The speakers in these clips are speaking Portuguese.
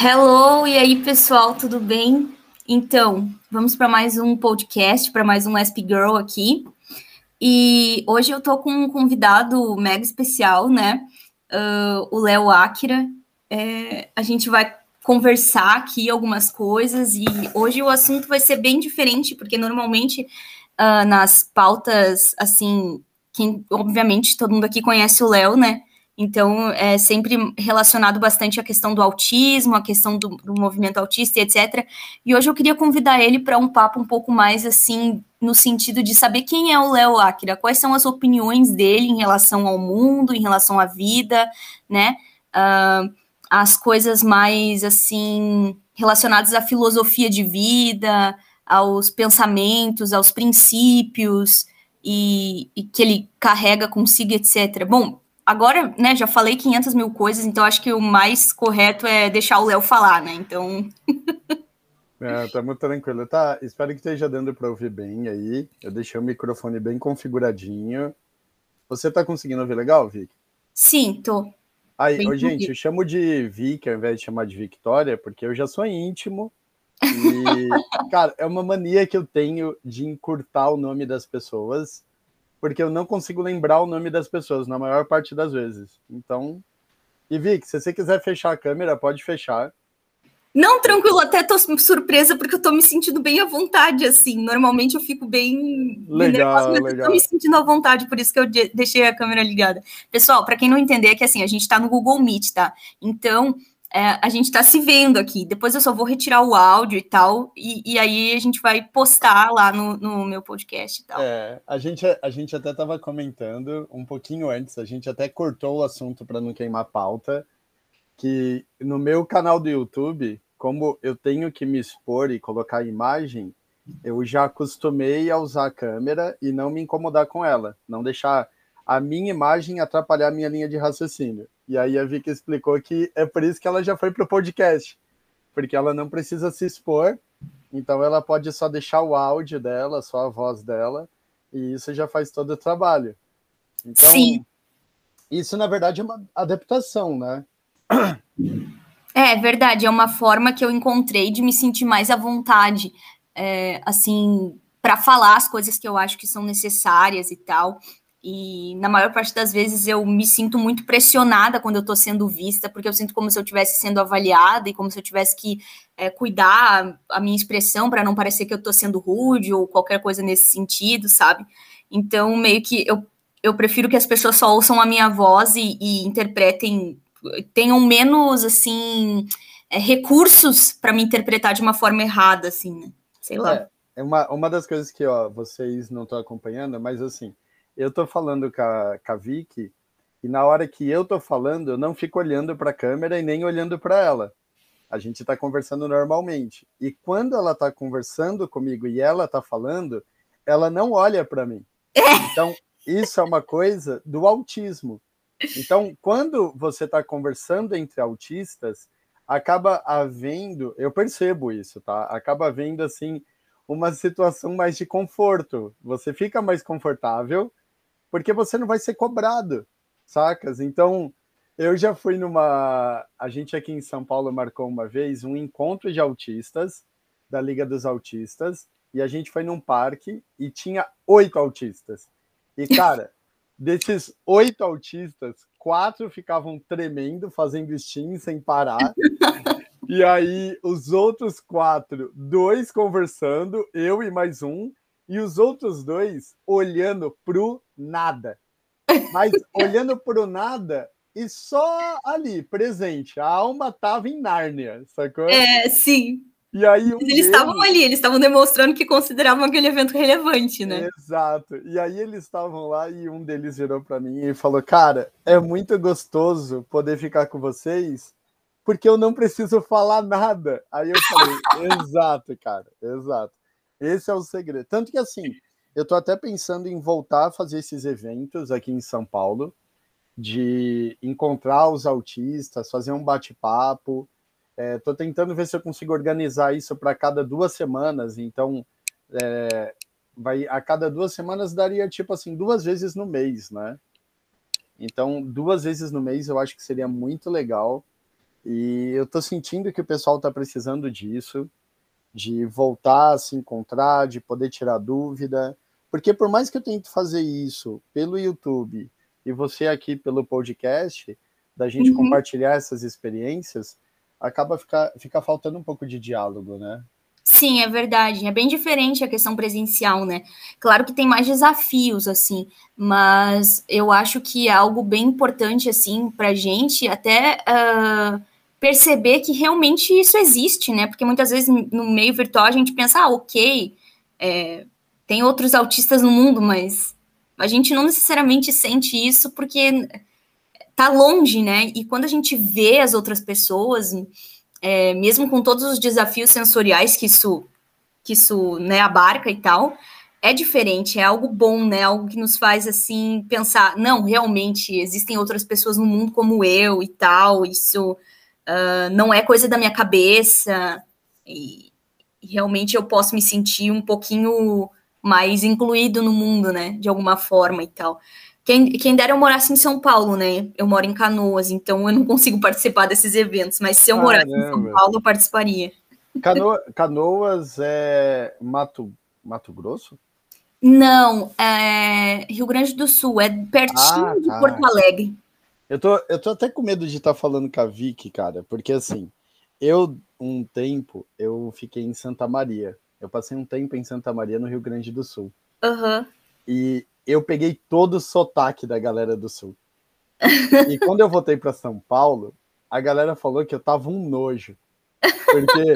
Hello, e aí pessoal, tudo bem? Então, vamos para mais um podcast, para mais um SP Girl aqui. E hoje eu tô com um convidado mega especial, né? Uh, o Léo Akira. É, a gente vai conversar aqui algumas coisas e hoje o assunto vai ser bem diferente, porque normalmente uh, nas pautas, assim, quem, obviamente todo mundo aqui conhece o Léo, né? Então, é sempre relacionado bastante à questão do autismo, à questão do, do movimento autista e etc. E hoje eu queria convidar ele para um papo um pouco mais assim, no sentido de saber quem é o Léo Akira, quais são as opiniões dele em relação ao mundo, em relação à vida, né? Uh, as coisas mais assim relacionadas à filosofia de vida, aos pensamentos, aos princípios e, e que ele carrega consigo, etc. Bom, agora, né, já falei 500 mil coisas, então acho que o mais correto é deixar o Léo falar, né? Então. é, tá muito tranquilo. Tá, espero que esteja dando para ouvir bem aí. Eu deixei o microfone bem configuradinho. Você tá conseguindo ouvir legal, Vic? Sim, tô. Aí, gente, eu chamo de Vic ao invés de chamar de Victoria, porque eu já sou íntimo. E, cara, é uma mania que eu tenho de encurtar o nome das pessoas porque eu não consigo lembrar o nome das pessoas na maior parte das vezes. Então, e Vic, se você quiser fechar a câmera, pode fechar. Não, tranquilo, até tô surpresa porque eu tô me sentindo bem à vontade, assim. Normalmente eu fico bem. Legal, bem legal. Eu tô me sentindo à vontade, por isso que eu deixei a câmera ligada. Pessoal, para quem não entender, é que assim, a gente tá no Google Meet, tá? Então, é, a gente está se vendo aqui. Depois eu só vou retirar o áudio e tal, e, e aí a gente vai postar lá no, no, meu podcast e tal. É, a gente, a gente até estava comentando um pouquinho antes, a gente até cortou o assunto para não queimar pauta, que no meu canal do YouTube, como eu tenho que me expor e colocar imagem, eu já acostumei a usar a câmera e não me incomodar com ela, não deixar a minha imagem atrapalhar a minha linha de raciocínio. E aí a Vicky explicou que é por isso que ela já foi para o podcast, porque ela não precisa se expor, então ela pode só deixar o áudio dela, só a voz dela, e isso já faz todo o trabalho. Então, Sim. isso na verdade é uma adaptação, né? É verdade, é uma forma que eu encontrei de me sentir mais à vontade, é, assim, para falar as coisas que eu acho que são necessárias e tal. E na maior parte das vezes eu me sinto muito pressionada quando eu estou sendo vista, porque eu sinto como se eu estivesse sendo avaliada e como se eu tivesse que é, cuidar a minha expressão para não parecer que eu estou sendo rude ou qualquer coisa nesse sentido, sabe? Então, meio que eu, eu prefiro que as pessoas só ouçam a minha voz e, e interpretem, tenham menos, assim, é, recursos para me interpretar de uma forma errada, assim, né? Sei lá. É, é uma, uma das coisas que ó, vocês não estão acompanhando, mas assim eu tô falando com a, com a Vicky, e na hora que eu tô falando, eu não fico olhando para a câmera e nem olhando para ela. A gente está conversando normalmente. E quando ela está conversando comigo e ela está falando, ela não olha para mim. Então, isso é uma coisa do autismo. Então, quando você está conversando entre autistas, acaba havendo, eu percebo isso, tá? Acaba havendo assim uma situação mais de conforto. Você fica mais confortável porque você não vai ser cobrado, sacas? Então, eu já fui numa. A gente aqui em São Paulo marcou uma vez um encontro de autistas, da Liga dos Autistas, e a gente foi num parque e tinha oito autistas. E, cara, desses oito autistas, quatro ficavam tremendo, fazendo steam sem parar. E aí, os outros quatro, dois conversando, eu e mais um, e os outros dois olhando pro nada. Mas olhando pro nada e só ali, presente. A alma tava em Nárnia, sacou? É, sim. E aí um eles estavam deles... ali, eles estavam demonstrando que consideravam aquele evento relevante, né? Exato. E aí eles estavam lá e um deles virou para mim e falou: "Cara, é muito gostoso poder ficar com vocês, porque eu não preciso falar nada". Aí eu falei: "Exato, cara. Exato". Esse é o segredo. Tanto que assim, eu tô até pensando em voltar a fazer esses eventos aqui em São Paulo, de encontrar os autistas, fazer um bate-papo. É, tô tentando ver se eu consigo organizar isso para cada duas semanas. Então, é, vai a cada duas semanas daria tipo assim duas vezes no mês, né? Então, duas vezes no mês eu acho que seria muito legal. E eu tô sentindo que o pessoal tá precisando disso, de voltar a se encontrar, de poder tirar dúvida. Porque por mais que eu tente fazer isso pelo YouTube e você aqui pelo podcast, da gente uhum. compartilhar essas experiências, acaba ficar fica faltando um pouco de diálogo, né? Sim, é verdade. É bem diferente a questão presencial, né? Claro que tem mais desafios, assim, mas eu acho que é algo bem importante, assim, para gente até uh, perceber que realmente isso existe, né? Porque muitas vezes no meio virtual a gente pensa, ah, ok, é, tem outros autistas no mundo, mas a gente não necessariamente sente isso porque tá longe, né? E quando a gente vê as outras pessoas é, mesmo com todos os desafios sensoriais que isso, que isso né, abarca e tal, é diferente, é algo bom, né? Algo que nos faz assim pensar, não, realmente existem outras pessoas no mundo como eu e tal, isso uh, não é coisa da minha cabeça, e, realmente eu posso me sentir um pouquinho mais incluído no mundo, né? De alguma forma e tal. Quem, quem dera eu morasse em São Paulo, né? Eu moro em Canoas, então eu não consigo participar desses eventos, mas se eu morasse em São Paulo, eu participaria. Cano, Canoas é Mato, Mato Grosso? Não, é Rio Grande do Sul, é pertinho ah, tá. de Porto Alegre. Eu tô, eu tô até com medo de estar tá falando com a Vicky, cara, porque assim, eu, um tempo, eu fiquei em Santa Maria. Eu passei um tempo em Santa Maria, no Rio Grande do Sul. Uhum. E eu peguei todo o sotaque da galera do Sul. e quando eu voltei para São Paulo, a galera falou que eu tava um nojo. Porque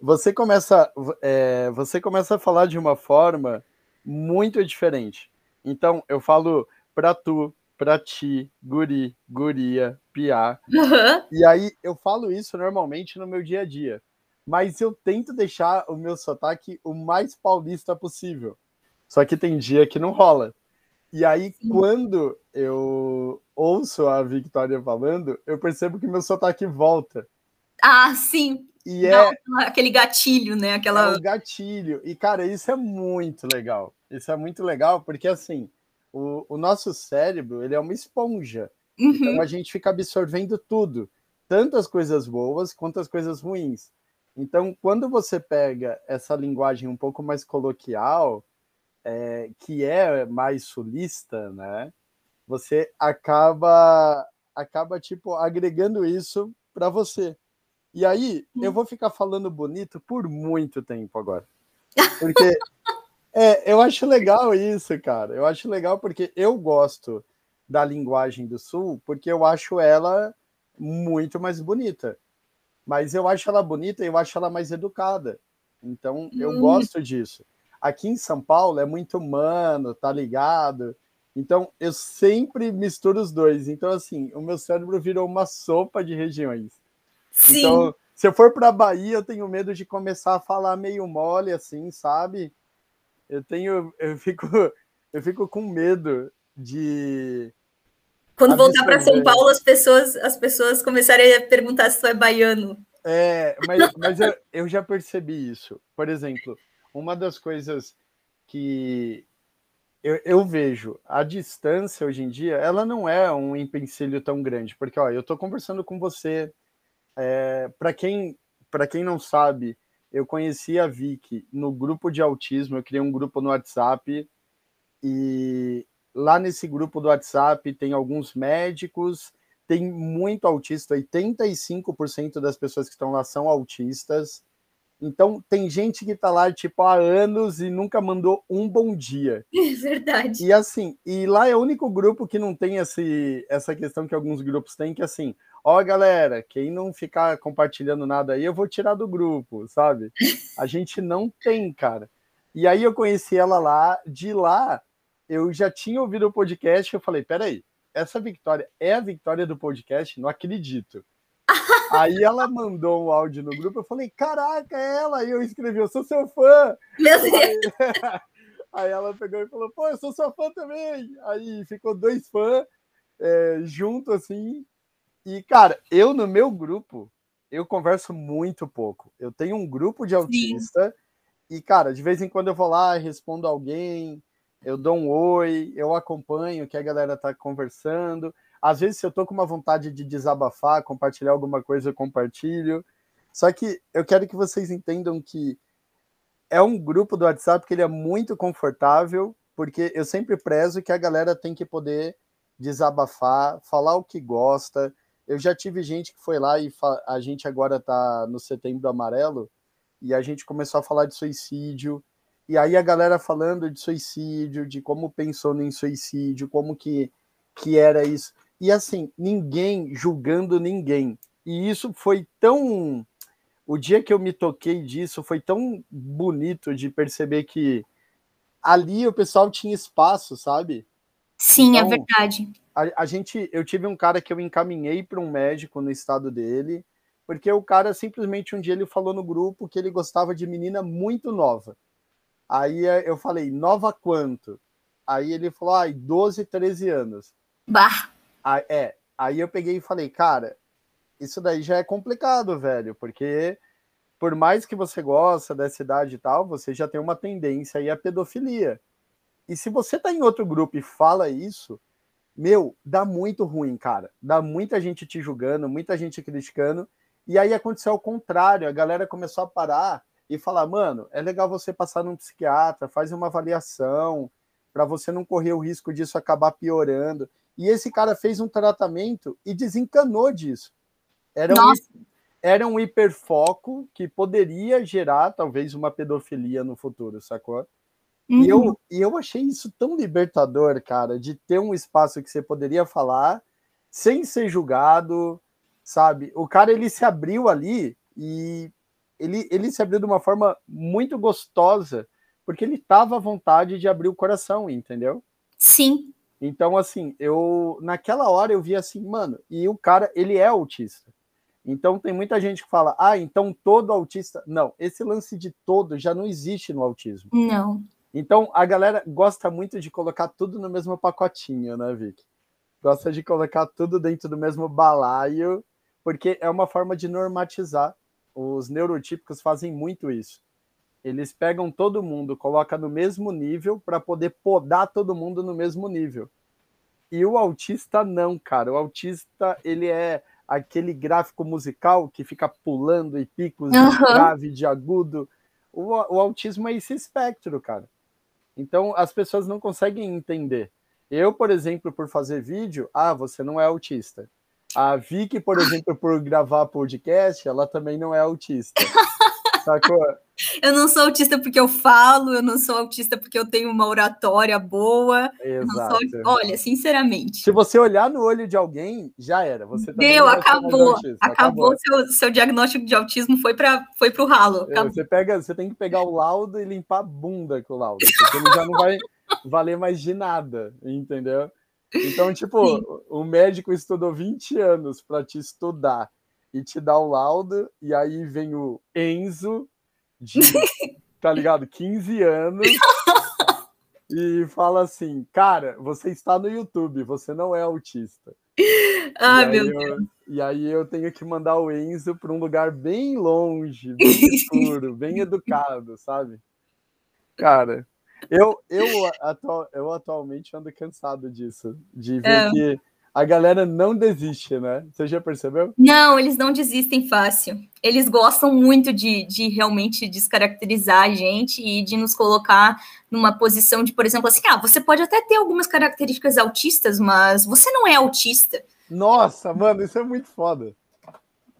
você começa, é, você começa a falar de uma forma muito diferente. Então, eu falo pra tu, pra ti, guri, guria, piá. Uhum. E aí, eu falo isso normalmente no meu dia a dia. Mas eu tento deixar o meu sotaque o mais paulista possível. Só que tem dia que não rola. E aí, sim. quando eu ouço a Victoria falando, eu percebo que meu sotaque volta. Ah, sim. E é aquele gatilho, né? Aquela... É o gatilho. E, cara, isso é muito legal. Isso é muito legal, porque assim, o, o nosso cérebro ele é uma esponja. Uhum. Então a gente fica absorvendo tudo, tanto as coisas boas quanto as coisas ruins. Então, quando você pega essa linguagem um pouco mais coloquial, é, que é mais sulista, né? Você acaba acaba tipo agregando isso para você. E aí eu vou ficar falando bonito por muito tempo agora, porque é, eu acho legal isso, cara. Eu acho legal porque eu gosto da linguagem do Sul, porque eu acho ela muito mais bonita. Mas eu acho ela bonita e eu acho ela mais educada. Então eu hum. gosto disso. Aqui em São Paulo é muito humano, tá ligado? Então eu sempre misturo os dois. Então, assim, o meu cérebro virou uma sopa de regiões. Sim. Então, se eu for para Bahia, eu tenho medo de começar a falar meio mole, assim, sabe? Eu tenho, eu fico, eu fico com medo de quando voltar para São Paulo, as pessoas, as pessoas começarem a perguntar se tu é baiano. É, mas, mas eu, eu já percebi isso. Por exemplo, uma das coisas que eu, eu, vejo, a distância hoje em dia, ela não é um empecilho tão grande, porque ó, eu estou conversando com você. É, para quem para quem não sabe, eu conheci a Vicky no grupo de autismo, eu criei um grupo no WhatsApp e lá nesse grupo do WhatsApp tem alguns médicos, tem muito autista, 85% das pessoas que estão lá são autistas. Então, tem gente que tá lá, tipo, há anos e nunca mandou um bom dia. É verdade. E assim, e lá é o único grupo que não tem esse, essa questão que alguns grupos têm, que assim, ó, galera, quem não ficar compartilhando nada aí, eu vou tirar do grupo, sabe? A gente não tem, cara. E aí eu conheci ela lá, de lá, eu já tinha ouvido o podcast, eu falei, peraí, essa vitória é a vitória do podcast? Não acredito. Aí ela mandou um áudio no grupo, eu falei, caraca, é ela! Aí eu escrevi, eu sou seu fã! Meu Deus! Aí, aí ela pegou e falou, pô, eu sou sua fã também! Aí ficou dois fãs é, junto assim. E, cara, eu no meu grupo, eu converso muito pouco. Eu tenho um grupo de autista Sim. e, cara, de vez em quando eu vou lá, respondo alguém, eu dou um oi, eu acompanho o que a galera tá conversando Às vezes, se eu tô com uma vontade de desabafar, compartilhar alguma coisa, eu compartilho. Só que eu quero que vocês entendam que é um grupo do WhatsApp que ele é muito confortável, porque eu sempre prezo que a galera tem que poder desabafar, falar o que gosta. Eu já tive gente que foi lá e a gente agora tá no setembro amarelo e a gente começou a falar de suicídio. E aí a galera falando de suicídio, de como pensou em suicídio, como que, que era isso. E assim, ninguém julgando ninguém. E isso foi tão o dia que eu me toquei disso foi tão bonito de perceber que ali o pessoal tinha espaço, sabe? Sim, é então, é verdade. A, a, gente, eu tive um cara que eu encaminhei para um médico no estado dele, porque o cara simplesmente um dia ele falou no grupo que ele gostava de menina muito nova. Aí eh, eu falei, nova quanto? Aí ele falou, ai, 12, 13 anos. Bah. Aí, é, aí eu peguei e falei, cara, isso daí já é complicado, velho, porque por mais que você gosta dessa idade e tal, você já tem uma tendência aí à pedofilia. E se você tá em outro grupo e fala isso, meu, dá muito ruim, cara. Dá muita gente te julgando, muita gente criticando. E aí aconteceu o contrário, a galera começou a parar e falar, mano, é legal você passar num psiquiatra, faz uma avaliação para você não correr o risco disso acabar piorando. E esse cara fez um tratamento e desencanou disso. Era um, era um hiperfoco que poderia gerar talvez uma pedofilia no futuro, sacou? Uhum. E, eu, uhum. e eu achei isso tão libertador, cara, de ter um espaço que você poderia falar sem ser julgado, sabe? O cara ele se abriu ali e ele, ele se abriu de uma forma muito gostosa, porque ele tava à vontade de abrir o coração, entendeu? Sim. Então, assim, eu naquela hora eu vi assim, mano, e o cara, ele é autista. Então tem muita gente que fala, ah, então todo autista. Não, esse lance de todo já não existe no autismo. Não. Então a galera gosta muito de colocar tudo no mesmo pacotinho, né, Vic? Gosta de colocar tudo dentro do mesmo balaio, porque é uma forma de normatizar. Os neurotípicos fazem muito isso. Eles pegam todo mundo, colocam no mesmo nível para poder podar todo mundo no mesmo nível. E o autista não, cara. O autista, ele é aquele gráfico musical que fica pulando e picos uhum. de grave, de agudo. O, o autismo é esse espectro, cara. Então as pessoas não conseguem entender. Eu, por exemplo, por fazer vídeo, ah, você não é autista. A Vicky, por exemplo, por gravar podcast, ela também não é autista. Sacou? Eu não sou autista porque eu falo, eu não sou autista porque eu tenho uma oratória boa. Exato. Sou... Olha, sinceramente. Se você olhar no olho de alguém, já era. Você Deu, acabou. Acabou. acabou. Seu, seu diagnóstico de autismo foi para foi o ralo. É, você, pega, você tem que pegar o laudo e limpar a bunda com o laudo, porque ele já não vai valer mais de nada, entendeu? Então, tipo, Sim. o médico estudou 20 anos para te estudar e te dá o laudo, e aí vem o Enzo, de, tá ligado? 15 anos, e fala assim: Cara, você está no YouTube, você não é autista. Ai, meu eu, Deus. E aí eu tenho que mandar o Enzo para um lugar bem longe, bem escuro, bem educado, sabe? Cara, eu, eu, atual, eu atualmente ando cansado disso, de ver é. que a galera não desiste, né? Você já percebeu? Não, eles não desistem fácil. Eles gostam muito de, de realmente descaracterizar a gente e de nos colocar numa posição de, por exemplo, assim, ah, você pode até ter algumas características autistas, mas você não é autista. Nossa, mano, isso é muito foda.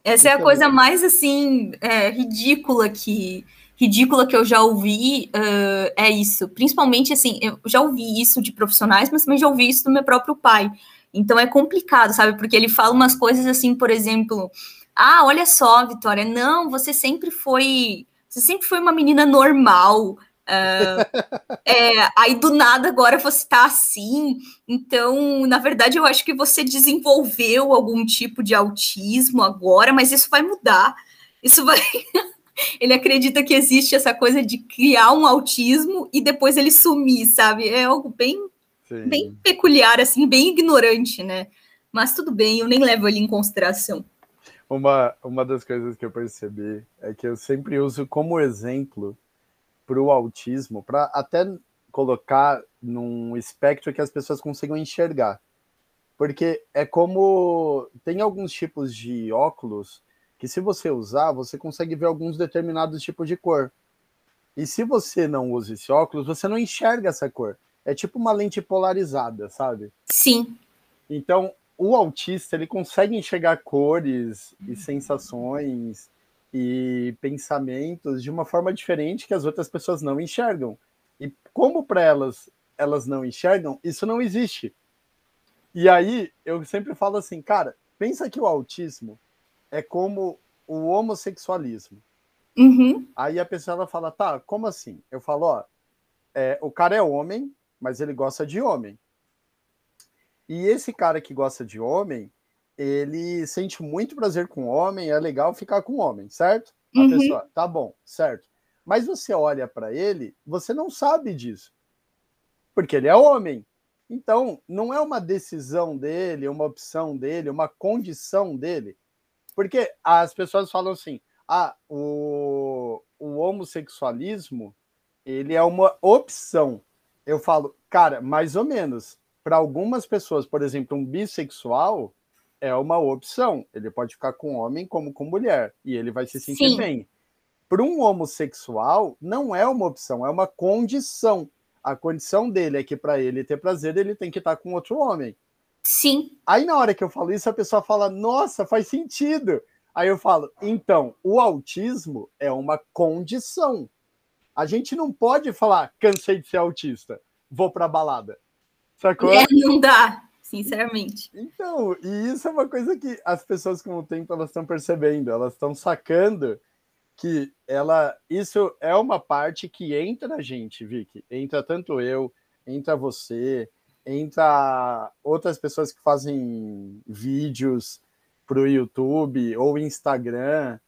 Essa isso é a é coisa muito... mais, assim, é, ridícula que ridícula que eu já ouvi uh, é isso. Principalmente, assim, eu já ouvi isso de profissionais, mas também já ouvi isso do meu próprio pai então é complicado, sabe? Porque ele fala umas coisas assim, por exemplo, ah, olha só, Vitória, não, você sempre foi, você sempre foi uma menina normal. Uh, é, aí do nada agora você tá assim. Então, na verdade, eu acho que você desenvolveu algum tipo de autismo agora, mas isso vai mudar. Isso vai. ele acredita que existe essa coisa de criar um autismo e depois ele sumir, sabe? É algo bem Sim. bem peculiar, assim, bem ignorante, né? Mas tudo bem, eu nem levo ele em consideração. Uma, uma das coisas que eu percebi é que eu sempre uso como exemplo para o autismo, para até colocar num espectro que as pessoas consigam enxergar. Porque é como. Tem alguns tipos de óculos que, se você usar, você consegue ver alguns determinados tipos de cor. E se você não usa esse óculos, você não enxerga essa cor. É tipo uma lente polarizada, sabe? Sim. Então, o autista, ele consegue enxergar cores e sensações e pensamentos de uma forma diferente que as outras pessoas não enxergam. E como para elas elas não enxergam, isso não existe. E aí eu sempre falo assim, cara, pensa que o autismo é como o homossexualismo. Uhum. Aí a pessoa ela fala, tá, como assim? Eu falo, ó, é, o cara é homem, mas ele gosta de homem. E esse cara que gosta de homem, ele sente muito prazer com homem, é legal ficar com homem, certo? A Uhum. pessoa, tá bom, certo. Mas você olha para ele, você não sabe disso. Porque ele é homem. Então, não é uma decisão dele, uma opção dele, uma condição dele. Porque as pessoas falam assim: ah, o, o homossexualismo ele é uma opção. Eu falo, cara, mais ou menos. Para algumas pessoas, por exemplo, um bissexual é uma opção. Ele pode ficar com homem como com mulher e ele vai se sentir Sim. bem. Para um homossexual, não é uma opção, é uma condição. A condição dele é que para ele ter prazer, ele tem que estar com outro homem. Sim. Aí na hora que eu falo isso, a pessoa fala: "Nossa, faz sentido". Aí eu falo: "Então, o autismo é uma condição. A gente não pode falar: cansei de ser autista, vou para balada". Sacou? É, não dá, sinceramente. Então, e isso é uma coisa que as pessoas com o tempo elas estão percebendo, elas estão sacando que ela isso é uma parte que entra a gente, Vicky. Entra tanto eu, entra você, entra outras pessoas que fazem vídeos para o YouTube ou Instagram.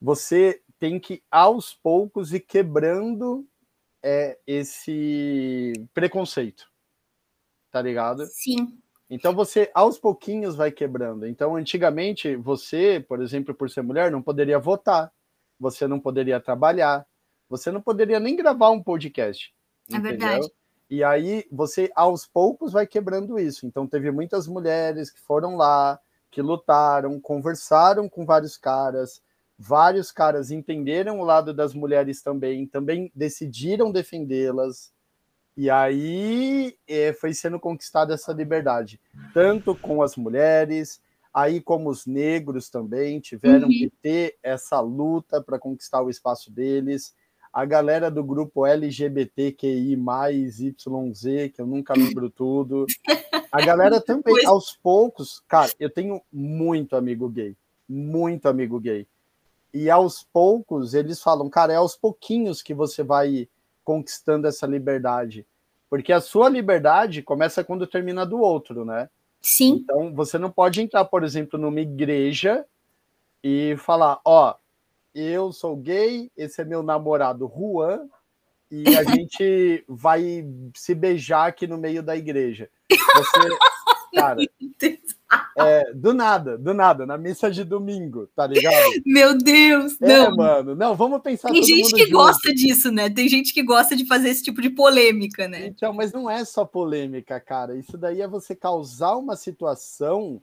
Você tem que aos poucos ir quebrando é, esse preconceito, tá ligado? Sim. Então você aos pouquinhos vai quebrando. Então antigamente você, por exemplo, por ser mulher, não poderia votar, você não poderia trabalhar, você não poderia nem gravar um podcast. É entendeu? verdade. E aí você aos poucos vai quebrando isso. Então teve muitas mulheres que foram lá, que lutaram, conversaram com vários caras, vários caras entenderam o lado das mulheres também, também decidiram defendê-las. E aí eh, foi sendo conquistada essa liberdade, tanto com as mulheres, aí como os negros também tiveram Uhum. que ter essa luta para conquistar o espaço deles. A galera do grupo LGBTQI YZ, que eu nunca lembro tudo. A galera também, aos poucos, cara, eu tenho muito amigo gay, muito amigo gay. E aos poucos eles falam, cara, é aos pouquinhos que você vai conquistando essa liberdade. Porque a sua liberdade começa quando termina do outro, né? Sim. Então você não pode entrar, por exemplo, numa igreja e falar, ó, eu sou gay, esse é meu namorado Juan, e a gente vai se beijar aqui no meio da igreja. Você, cara, é, do nada, do nada, na missa de domingo, tá ligado? Meu Deus, É, não. mano, não, vamos pensar Tem gente que junto. gosta disso, né? Tem gente que gosta de fazer esse tipo de polêmica, né? Então, mas não é só polêmica, cara. Isso daí é você causar uma situação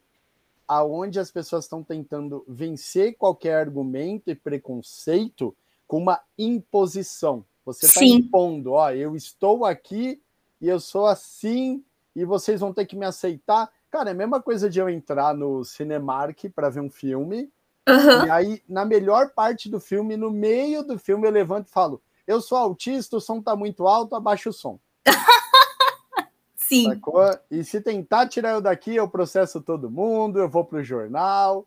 aonde as pessoas estão tentando vencer qualquer argumento e preconceito com uma imposição. Você está impondo, ó, eu estou aqui e eu sou assim e vocês vão ter que me aceitar. Cara, é a mesma coisa de eu entrar no Cinemark para ver um filme Aham. e aí, na melhor parte do filme, no meio do filme, eu levanto e falo: Eu sou autista, o som tá muito alto, abaixa o som. Sim. Sacou? E se tentar tirar eu daqui, eu processo todo mundo, eu vou pro jornal.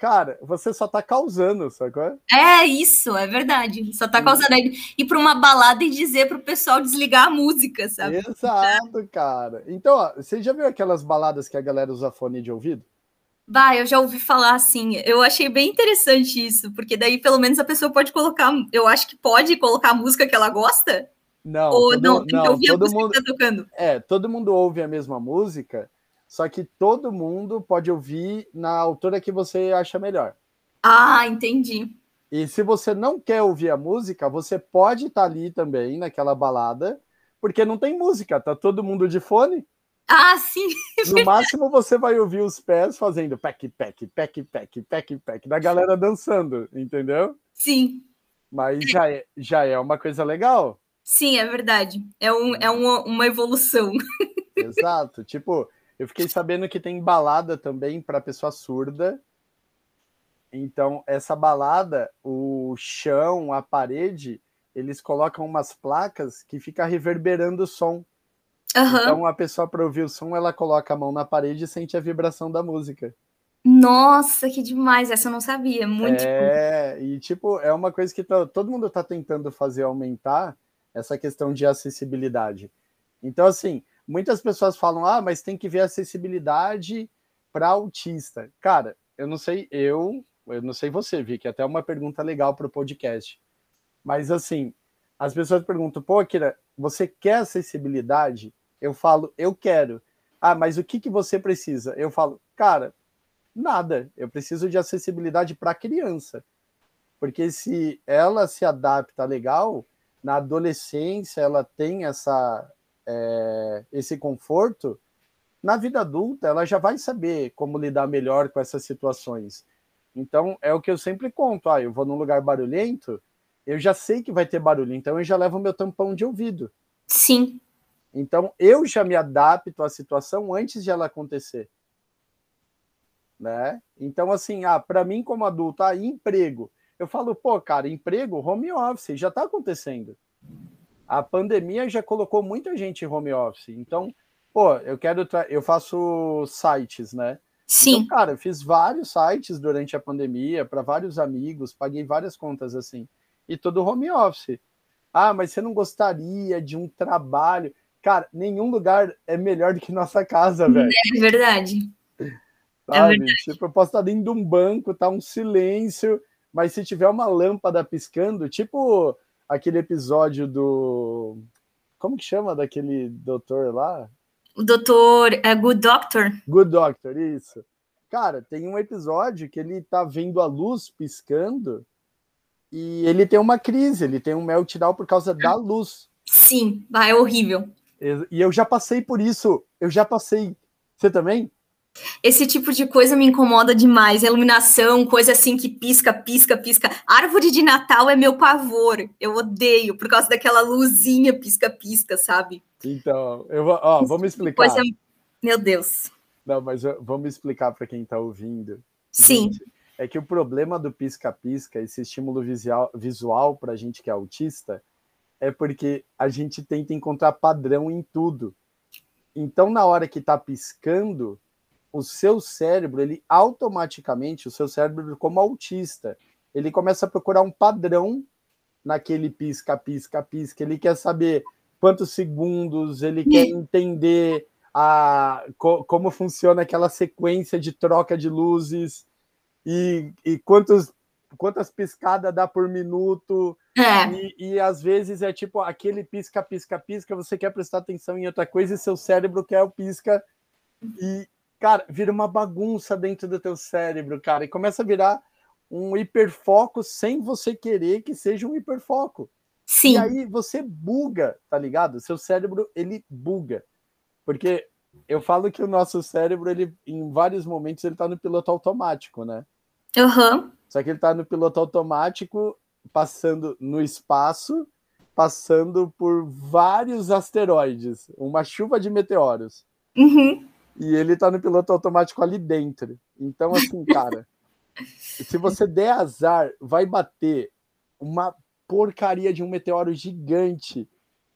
Cara, você só tá causando, sacou? É isso, é verdade. Só tá causando aí ir pra uma balada e dizer pro pessoal desligar a música, sabe? Exato, cara. Então, ó, você já viu aquelas baladas que a galera usa fone de ouvido? Bah, eu já ouvi falar assim. Eu achei bem interessante isso, porque daí pelo menos a pessoa pode colocar. Eu acho que pode colocar a música que ela gosta. Não, ou todo, não, tem que não, ouvir a música mundo. que tá tocando. É, todo mundo ouve a mesma música, só que todo mundo pode ouvir na altura que você acha melhor. Ah, entendi. E se você não quer ouvir a música, você pode estar ali também naquela balada, porque não tem música, tá todo mundo de fone. Ah, sim. No máximo você vai ouvir os pés fazendo pec, pec, pec, pec, pec, pec, da galera dançando, entendeu? Sim. Mas já é, já é uma coisa legal. Sim, é verdade. É, um, é uma, uma evolução. Exato. Tipo, eu fiquei sabendo que tem balada também para pessoa surda. Então, essa balada, o chão, a parede, eles colocam umas placas que fica reverberando o som. Uhum. Então, a pessoa, para ouvir o som, ela coloca a mão na parede e sente a vibração da música. Nossa, que demais! Essa eu não sabia. Muito É, bom. e tipo, é uma coisa que todo mundo está tentando fazer aumentar essa questão de acessibilidade. Então, assim, muitas pessoas falam, ah, mas tem que ver acessibilidade para autista. Cara, eu não sei, eu, eu não sei você, Vi, que é até uma pergunta legal para o podcast. Mas assim, as pessoas perguntam, pô, Kira, você quer acessibilidade? Eu falo, eu quero. Ah, mas o que, que você precisa? Eu falo, cara, nada. Eu preciso de acessibilidade para criança. Porque se ela se adapta legal, na adolescência ela tem essa, é, esse conforto, na vida adulta ela já vai saber como lidar melhor com essas situações. Então é o que eu sempre conto. Ah, eu vou num lugar barulhento, eu já sei que vai ter barulho, então eu já levo meu tampão de ouvido. Sim. Então eu já me adapto à situação antes de ela acontecer. Né? Então assim, ah, para mim como adulto, ah, emprego. Eu falo, pô, cara, emprego, home office, já está acontecendo a pandemia já colocou muita gente em home office. Então, pô, eu quero. Eu faço sites, né? Sim. Então, cara, eu fiz vários sites durante a pandemia para vários amigos, paguei várias contas assim. E todo home office. Ah, mas você não gostaria de um trabalho? Cara, nenhum lugar é melhor do que nossa casa, velho. É verdade. Sabe? É verdade. Tipo, eu posso estar dentro de um banco, tá um silêncio, mas se tiver uma lâmpada piscando, tipo aquele episódio do. Como que chama daquele doutor lá? O doutor é Good Doctor. Good Doctor, isso. Cara, tem um episódio que ele tá vendo a luz piscando e ele tem uma crise, ele tem um meltdown por causa da luz. Sim, é horrível. E eu já passei por isso, eu já passei. Você também? Esse tipo de coisa me incomoda demais. Iluminação, coisa assim que pisca, pisca, pisca. Árvore de Natal é meu pavor. Eu odeio por causa daquela luzinha pisca-pisca, sabe? Então, eu vou, ó, vamos explicar. Coisa... Meu Deus. Não, mas vamos explicar para quem está ouvindo. Sim. Gente, é que o problema do pisca-pisca, esse estímulo visual, visual para a gente que é autista, é porque a gente tenta encontrar padrão em tudo. Então, na hora que está piscando, o seu cérebro, ele automaticamente, o seu cérebro como autista, ele começa a procurar um padrão naquele pisca, pisca, pisca. Ele quer saber quantos segundos, ele quer entender a, co, como funciona aquela sequência de troca de luzes e, e quantos, quantas piscadas dá por minuto. É. E, e às vezes é tipo aquele pisca, pisca, pisca, você quer prestar atenção em outra coisa e seu cérebro quer o pisca. E, cara, vira uma bagunça dentro do teu cérebro, cara, e começa a virar um hiperfoco sem você querer que seja um hiperfoco. Sim. E aí você buga, tá ligado? Seu cérebro, ele buga. Porque eu falo que o nosso cérebro, ele, em vários momentos, ele tá no piloto automático, né? Uhum. Só que ele tá no piloto automático, passando no espaço, passando por vários asteroides, uma chuva de meteoros. Uhum e ele tá no piloto automático ali dentro. Então, assim, cara, se você der azar, vai bater uma porcaria de um meteoro gigante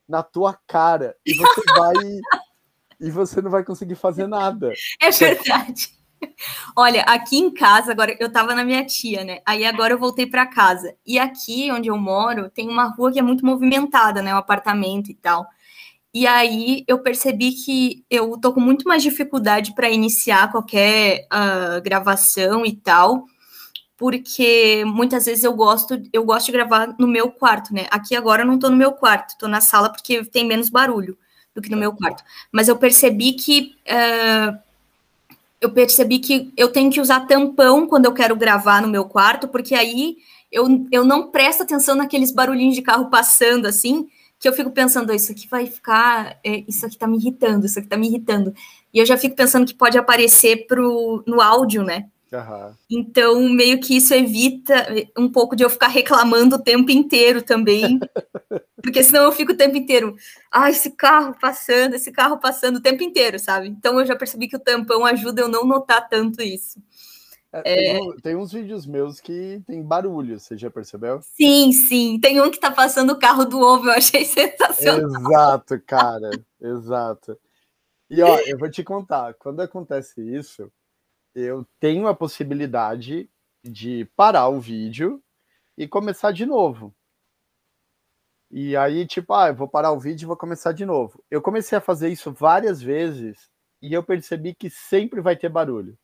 na tua cara e você vai e você não vai conseguir fazer nada. É verdade. Olha, aqui em casa, agora eu tava na minha tia, né? Aí agora eu voltei para casa. E aqui onde eu moro, tem uma rua que é muito movimentada, né? Um apartamento e tal. E aí eu percebi que eu tô com muito mais dificuldade para iniciar qualquer uh, gravação e tal, porque muitas vezes eu gosto, eu gosto de gravar no meu quarto, né? Aqui agora eu não tô no meu quarto, tô na sala porque tem menos barulho do que no meu quarto. Mas eu percebi que uh, eu percebi que eu tenho que usar tampão quando eu quero gravar no meu quarto, porque aí eu, eu não presto atenção naqueles barulhinhos de carro passando assim que eu fico pensando, isso aqui vai ficar, é, isso aqui tá me irritando, isso aqui tá me irritando. E eu já fico pensando que pode aparecer pro, no áudio, né? Uhum. Então, meio que isso evita um pouco de eu ficar reclamando o tempo inteiro também. porque senão eu fico o tempo inteiro, ah, esse carro passando, esse carro passando o tempo inteiro, sabe? Então eu já percebi que o tampão ajuda eu não notar tanto isso. É, tem, é... tem, uns vídeos meus que tem barulho, você já percebeu? Sim, sim. Tem um que tá passando o carro do ovo, eu achei sensacional. Exato, cara. Exato. E ó, eu vou te contar, quando acontece isso, eu tenho a possibilidade de parar o vídeo e começar de novo. E aí, tipo, ah, eu vou parar o vídeo e vou começar de novo. Eu comecei a fazer isso várias vezes e eu percebi que sempre vai ter barulho.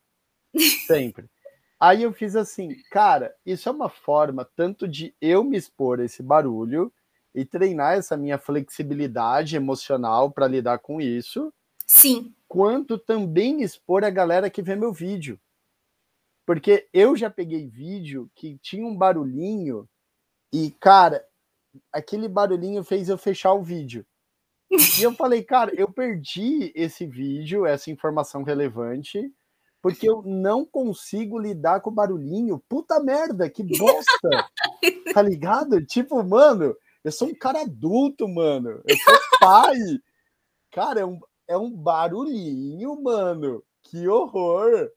Sempre. Aí eu fiz assim, cara, isso é uma forma tanto de eu me expor a esse barulho e treinar essa minha flexibilidade emocional para lidar com isso. Sim quanto também expor a galera que vê meu vídeo. Porque eu já peguei vídeo que tinha um barulhinho e, cara, aquele barulhinho fez eu fechar o vídeo. E eu falei, cara, eu perdi esse vídeo, essa informação relevante, porque eu não consigo lidar com o barulhinho. Puta merda, que bosta! tá ligado? Tipo, mano, eu sou um cara adulto, mano. Eu sou pai. Cara, é um, é um barulhinho, mano. Que horror!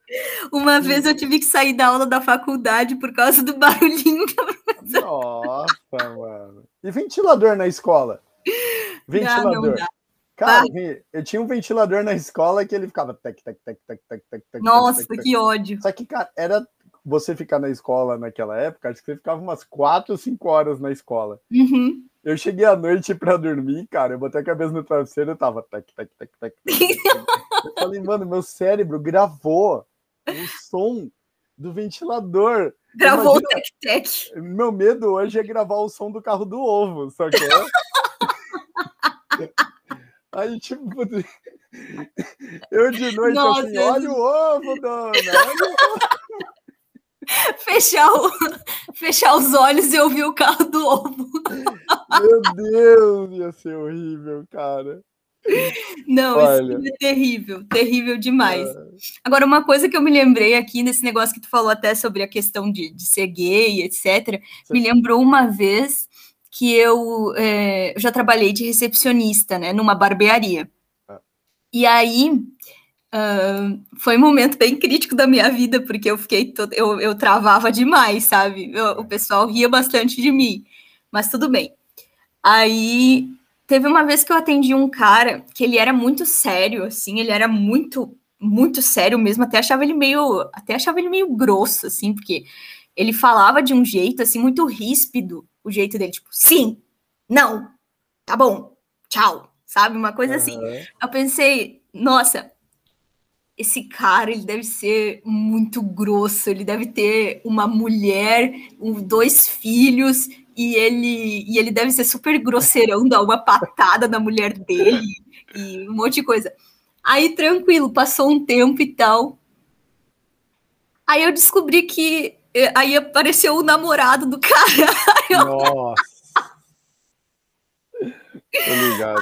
Uma vez eu tive que sair da aula da faculdade por causa do barulhinho que a. Nossa, mano. E ventilador na escola? Ventilador. Não, não Cara, ah. eu tinha um ventilador na escola que ele ficava tec, tec, tec, tec, tec, tec, tec. Nossa, tec, que ódio. Só que, cara, era você ficar na escola naquela época, acho que você ficava umas 4 ou 5 horas na escola. Uhum. Eu cheguei à noite pra dormir, cara. Eu botei a cabeça no travesseiro e tava tec, tec, tec, tec, tec, Eu falei, mano, meu cérebro gravou o som do ventilador. Gravou Imagina, o tec-tec. Meu medo hoje é gravar o som do carro do ovo, só que é. Aí, tipo, eu de noite Nossa, assim, olha o ovo, dona, olha o ovo fechar, o, fechar os olhos e ouvir o carro do ovo. Meu Deus, ia ser horrível, cara. Não, Olha. isso é terrível, terrível demais. É... Agora, uma coisa que eu me lembrei aqui nesse negócio que tu falou até sobre a questão de, de ser gay, etc., Você... me lembrou uma vez que eu, é, já trabalhei de recepcionista, né, numa barbearia. Ah. E aí Uh, foi um momento bem crítico da minha vida, porque eu fiquei, eu, eu travava demais, sabe? Eu, o pessoal ria bastante de mim, mas tudo bem. Aí teve uma vez que eu atendi um cara que ele era muito sério, assim, ele era muito, muito sério mesmo, até achava ele meio, até achava ele meio grosso, assim, porque ele falava de um jeito, assim, muito ríspido, o jeito dele, tipo, sim, não, tá bom, tchau, sabe? Uma coisa uhum. assim. Eu pensei, nossa, esse cara ele deve ser muito grosso, ele deve ter uma mulher, um, dois filhos, e ele, e ele deve ser super grosseirão, dar uma patada na mulher dele e um monte de coisa. Aí, tranquilo, passou um tempo e tal. Aí eu descobri que. Aí apareceu o namorado do cara. Nossa!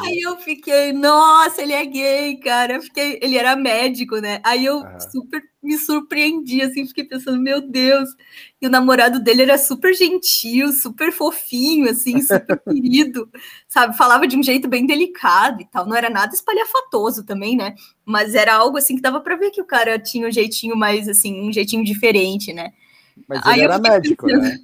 Aí eu fiquei, nossa, ele é gay, cara. Eu fiquei, ele era médico, né? Aí eu ah. super me surpreendi, assim, fiquei pensando, meu Deus. E o namorado dele era super gentil, super fofinho, assim, super querido, sabe? Falava de um jeito bem delicado e tal. Não era nada espalhafatoso também, né? Mas era algo assim que dava para ver que o cara tinha um jeitinho mais, assim, um jeitinho diferente, né? Mas ele Aí era médico, pensando... né?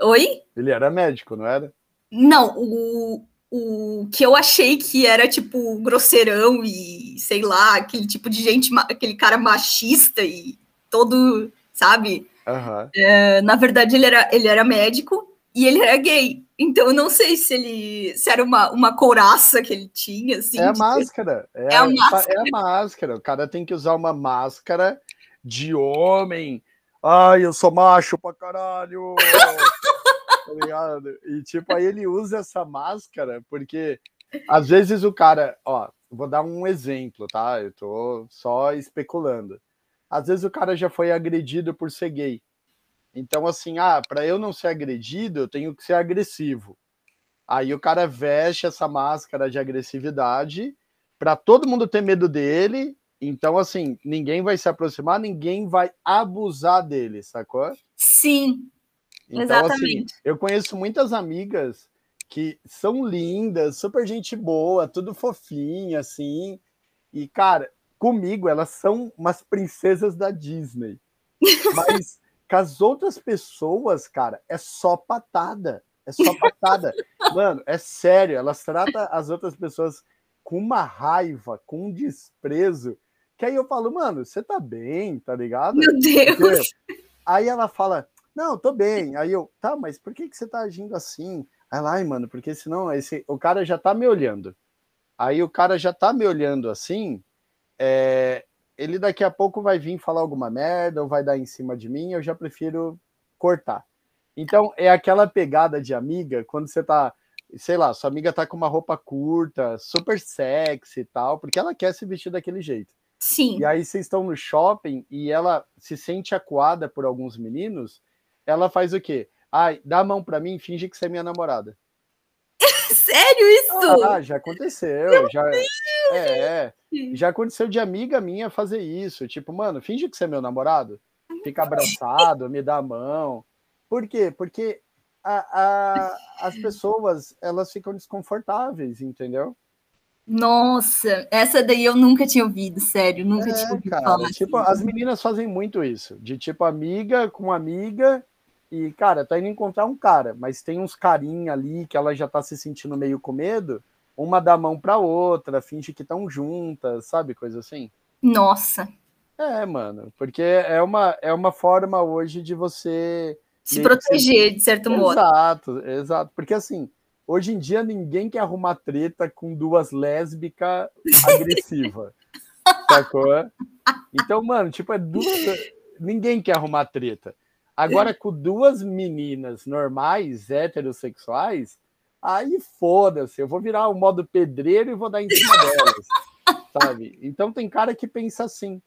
Oi? Ele era médico, não era? Não, o, o que eu achei que era tipo grosseirão e sei lá, aquele tipo de gente, aquele cara machista e todo, sabe? Uhum. É, na verdade, ele era, ele era médico e ele era gay. Então, eu não sei se ele se era uma, uma couraça que ele tinha. Assim, é a máscara. É, é, a, máscara. é a máscara. O cara tem que usar uma máscara de homem. Ai, eu sou macho pra caralho. tá ligado? E tipo, aí ele usa essa máscara porque às vezes o cara, ó, vou dar um exemplo, tá? Eu tô só especulando. Às vezes o cara já foi agredido por ser gay. Então, assim, ah, para eu não ser agredido, eu tenho que ser agressivo. Aí o cara veste essa máscara de agressividade para todo mundo ter medo dele. Então, assim, ninguém vai se aproximar, ninguém vai abusar dele, sacou? Sim. Então, exatamente. Assim, eu conheço muitas amigas que são lindas, super gente boa, tudo fofinha, assim. E, cara, comigo elas são umas princesas da Disney. Mas com as outras pessoas, cara, é só patada. É só patada. Mano, é sério, elas tratam as outras pessoas com uma raiva, com um desprezo, que aí eu falo, mano, você tá bem, tá ligado? Meu Deus! Porque... Aí ela fala, não, tô bem. Aí eu, tá, mas por que, que você tá agindo assim? Aí ela, ai, mano, porque senão esse, o cara já tá me olhando. Aí o cara já tá me olhando assim, é, ele daqui a pouco vai vir falar alguma merda ou vai dar em cima de mim, eu já prefiro cortar. Então, é aquela pegada de amiga, quando você tá, sei lá, sua amiga tá com uma roupa curta, super sexy e tal, porque ela quer se vestir daquele jeito. Sim. E aí vocês estão no shopping e ela se sente acuada por alguns meninos, ela faz o quê? Ai, dá a mão para mim, finge que você é minha namorada. Sério isso? Ah, já aconteceu, Meu já Deus. é, já aconteceu de amiga minha fazer isso, tipo, mano, finge que você é meu namorado, fica abraçado, me dá a mão. Por quê? Porque a, a, as pessoas elas ficam desconfortáveis, entendeu? Nossa, essa daí eu nunca tinha ouvido, sério, nunca é, tinha ouvido cara, falar. Tipo, assim. as meninas fazem muito isso, de tipo amiga com amiga e, cara, tá indo encontrar um cara, mas tem uns carinha ali que ela já tá se sentindo meio com medo, uma dá a mão pra outra, finge que estão juntas, sabe, coisa assim. Nossa. É, mano, porque é uma, é uma forma hoje de você se proteger, se... de certo modo. Exato, exato. Porque assim, hoje em dia ninguém quer arrumar treta com duas lésbicas agressivas. sacou? Então, mano, tipo, é duas. Ninguém quer arrumar treta. Agora, com duas meninas normais, heterossexuais, aí foda-se, eu vou virar o modo pedreiro e vou dar em cima delas. sabe? Então tem cara que pensa assim.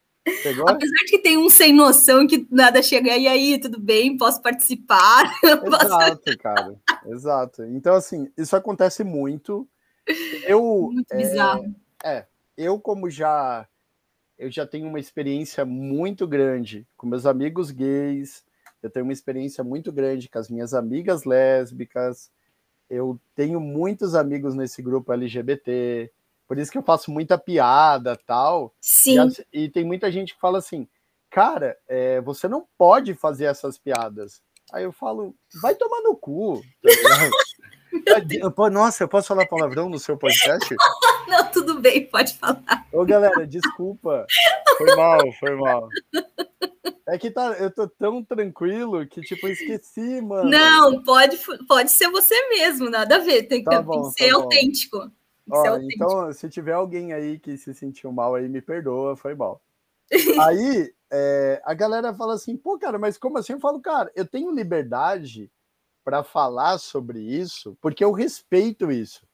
Apesar de que tem um sem noção que nada chega, e aí, tudo bem, posso participar? Exato, cara. Exato. Então, assim, isso acontece muito. Eu. Muito é, bizarro. É, eu, como já. Eu já tenho uma experiência muito grande com meus amigos gays, eu tenho uma experiência muito grande com as minhas amigas lésbicas, eu tenho muitos amigos nesse grupo LGBT, por isso que eu faço muita piada tal. Sim. E, e tem muita gente que fala assim, cara, é, você não pode fazer essas piadas. Aí eu falo, vai tomar no cu. Tá Nossa, eu posso falar palavrão no seu podcast? Não, tudo bem, pode falar. Ô, galera, desculpa. Foi mal, foi mal. É que tá, eu tô tão tranquilo que, tipo, esqueci, mano. Não, pode, pode ser você mesmo, nada a ver. Tem, tá bom, tem que ser tá autêntico. Ó, então, se tiver alguém aí que se sentiu mal aí, me perdoa, foi mal. aí, é, a galera fala assim, pô, cara, mas como assim? Eu falo, cara, eu tenho liberdade para falar sobre isso, porque eu respeito isso.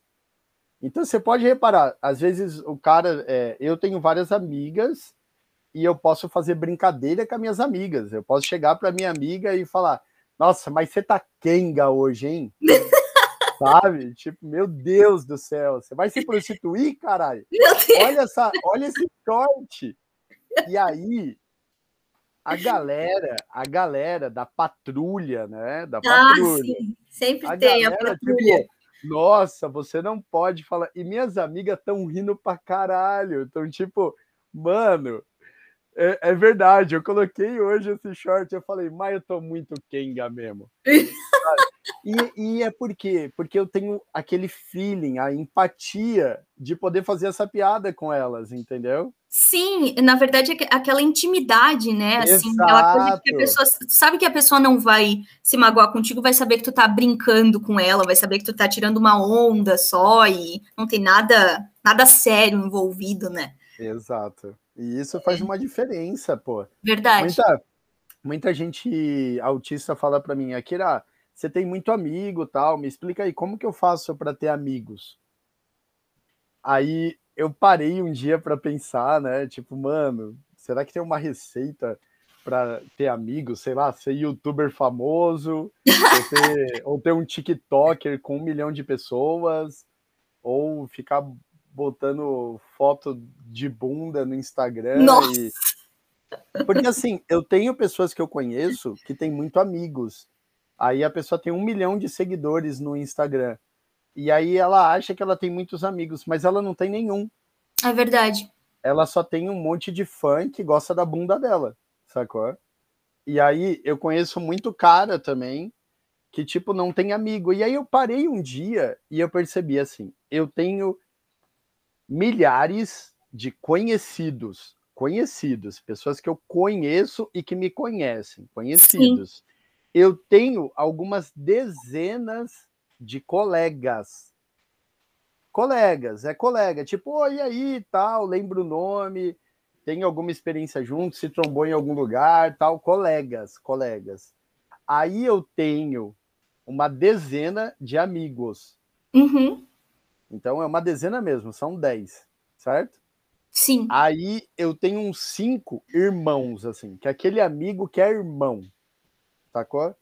Então, você pode reparar, às vezes o cara, é, eu tenho várias amigas e eu posso fazer brincadeira com as minhas amigas. Eu posso chegar para minha amiga e falar, nossa, mas você tá quenga hoje, hein? sabe? Tipo, meu Deus do céu, você vai se prostituir, caralho? Olha, essa, olha esse corte. E aí, a galera, a galera da patrulha, né? Da ah, patrulha. Ah, sim. Sempre a tem galera, a tipo, patrulha. Tipo, Nossa, você não pode falar. E minhas amigas estão rindo pra caralho. Então, tipo, mano, é, é, verdade, eu coloquei hoje esse short, eu falei, mas eu tô muito Kenga mesmo. e, e, é por quê? Porque eu tenho aquele feeling, a empatia de poder fazer essa piada com elas, entendeu? Sim, na verdade, é aquela intimidade, né? Assim, Exato. aquela coisa que a pessoa sabe que a pessoa não vai se magoar contigo, vai saber que tu tá brincando com ela, vai saber que tu tá tirando uma onda só e não tem nada, nada sério envolvido, né? Exato. E isso faz uma diferença, pô. Verdade. Muita, muita gente autista fala para mim, Akira, você tem muito amigo, tal, me explica aí como que eu faço para ter amigos. Aí eu parei um dia para pensar, né? Tipo, mano, será que tem uma receita para ter amigos, sei lá, ser youtuber famoso, ou, ter, ou ter um TikToker com um milhão de pessoas, ou ficar botando foto de bunda no Instagram. Nossa. E... Porque assim, eu tenho pessoas que eu conheço que têm muito amigos. Aí a pessoa tem um milhão de seguidores no Instagram. E aí ela acha que ela tem muitos amigos, mas ela não tem nenhum. É verdade. Ela só tem um monte de fã que gosta da bunda dela, sacou? E aí eu conheço muito cara também que tipo não tem amigo. E aí eu parei um dia e eu percebi assim, eu tenho milhares de conhecidos, conhecidos, pessoas que eu conheço e que me conhecem, conhecidos. Sim. Eu tenho algumas dezenas de colegas. Colegas, é colega, tipo, oi aí, tal, lembro o nome, tem alguma experiência junto, se trombou em algum lugar, tal, colegas, colegas. Aí eu tenho uma dezena de amigos. Uhum. Então é uma dezena mesmo, são dez, certo? Sim. Aí eu tenho uns cinco irmãos, assim, que é aquele amigo que é irmão, sacou?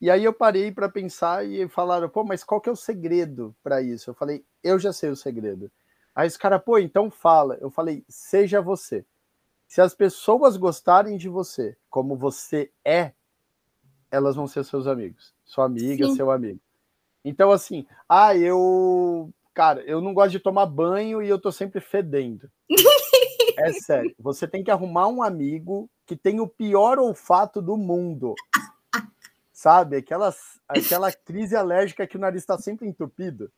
E aí eu parei para pensar e falaram, pô, mas qual que é o segredo para isso? Eu falei, eu já sei o segredo. Aí os caras, pô, então fala. Eu falei, seja você. Se as pessoas gostarem de você como você é, elas vão ser seus amigos. Sua amiga, Sim. seu amigo. Então, assim, ah, eu. Cara, eu não gosto de tomar banho e eu tô sempre fedendo. é sério. Você tem que arrumar um amigo que tem o pior olfato do mundo sabe? Aquela, aquela crise alérgica que o nariz está sempre entupido.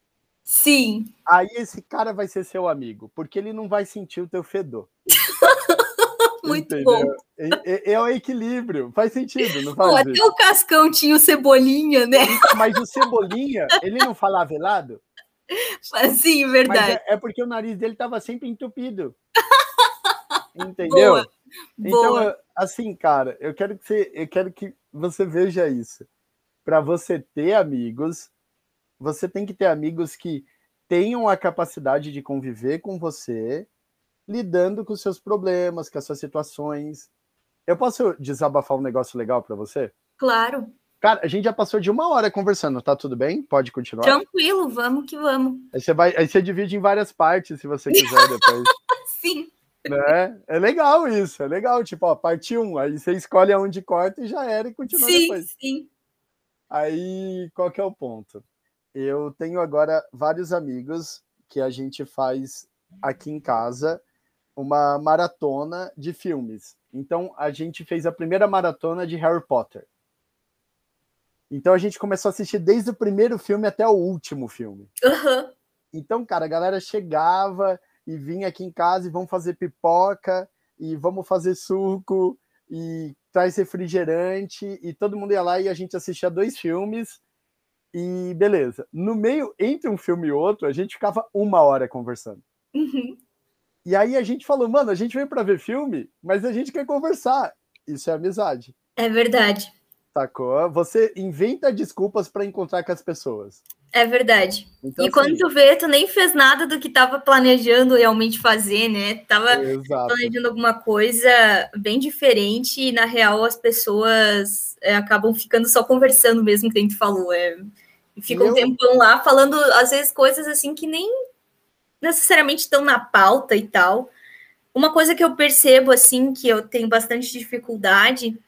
Sim. Aí esse cara vai ser seu amigo, porque ele não vai sentir o teu fedor. Muito Entendeu? bom. É, é, é, o equilíbrio. Faz sentido, não faz? Pô, até o Cascão tinha o Cebolinha, né? Mas o Cebolinha, ele não falava velado? Sim, verdade. É, é, porque o nariz dele estava sempre entupido. Entendeu? Boa. Então, assim, cara, eu quero que você, eu quero que você veja isso. Para você ter amigos, você tem que ter amigos que tenham a capacidade de conviver com você, lidando com seus problemas, com as suas situações. Eu posso desabafar um negócio legal para você? Claro. Cara, a gente já passou de uma hora conversando, tá tudo bem? Pode continuar? Tranquilo, vamos que vamos. Aí você, vai, aí você divide em várias partes, se você quiser depois. Sim. Né? É legal isso, é legal. Tipo, ó, parte 1, um, aí você escolhe aonde corta e já era e continua sim, depois. Sim, sim. Aí, qual que é o ponto? Eu tenho agora vários amigos que a gente faz aqui em casa uma maratona de filmes. Então, a gente fez a primeira maratona de Harry Potter. Então, a gente começou a assistir desde o primeiro filme até o último filme. Uhum. Então, cara, a galera chegava e vinha aqui em casa e vamos fazer pipoca e vamos fazer suco e traz refrigerante e todo mundo ia lá e a gente assistia dois filmes e beleza. No meio, entre um filme e outro, a gente ficava uma hora conversando. Uhum. E aí a gente falou, mano, a gente veio para ver filme, mas a gente quer conversar. Isso é amizade. É verdade. Sacou? Você inventa desculpas para encontrar com as pessoas. É verdade. Então, e assim, quando tu vê, tu nem fez nada do que tava planejando realmente fazer, né? Tava exato. planejando alguma coisa bem diferente e, na real, as pessoas é, acabam ficando só conversando mesmo, que a gente falou. É, ficam um tempão lá falando, às vezes, coisas assim que nem necessariamente estão na pauta e tal. Uma coisa que eu percebo, assim, que eu tenho bastante dificuldade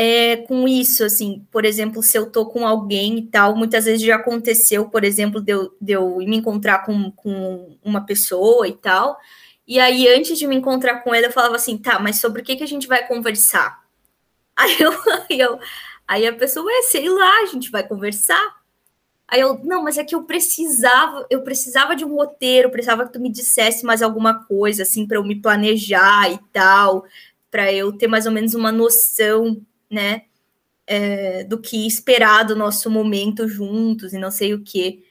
é, com isso, assim, por exemplo, se eu tô com alguém e tal, muitas vezes já aconteceu, por exemplo, de eu, de eu me encontrar com, com uma pessoa e tal, e aí antes de me encontrar com ela, eu falava assim, tá, mas sobre o que, que a gente vai conversar? Aí, eu, aí, eu, aí a pessoa, é, sei lá, a gente vai conversar. Aí eu, não, mas é que eu precisava, eu precisava de um roteiro, precisava que tu me dissesse mais alguma coisa, assim, para eu me planejar e tal, para eu ter mais ou menos uma noção né? É, do que esperar do nosso momento juntos e não sei o que.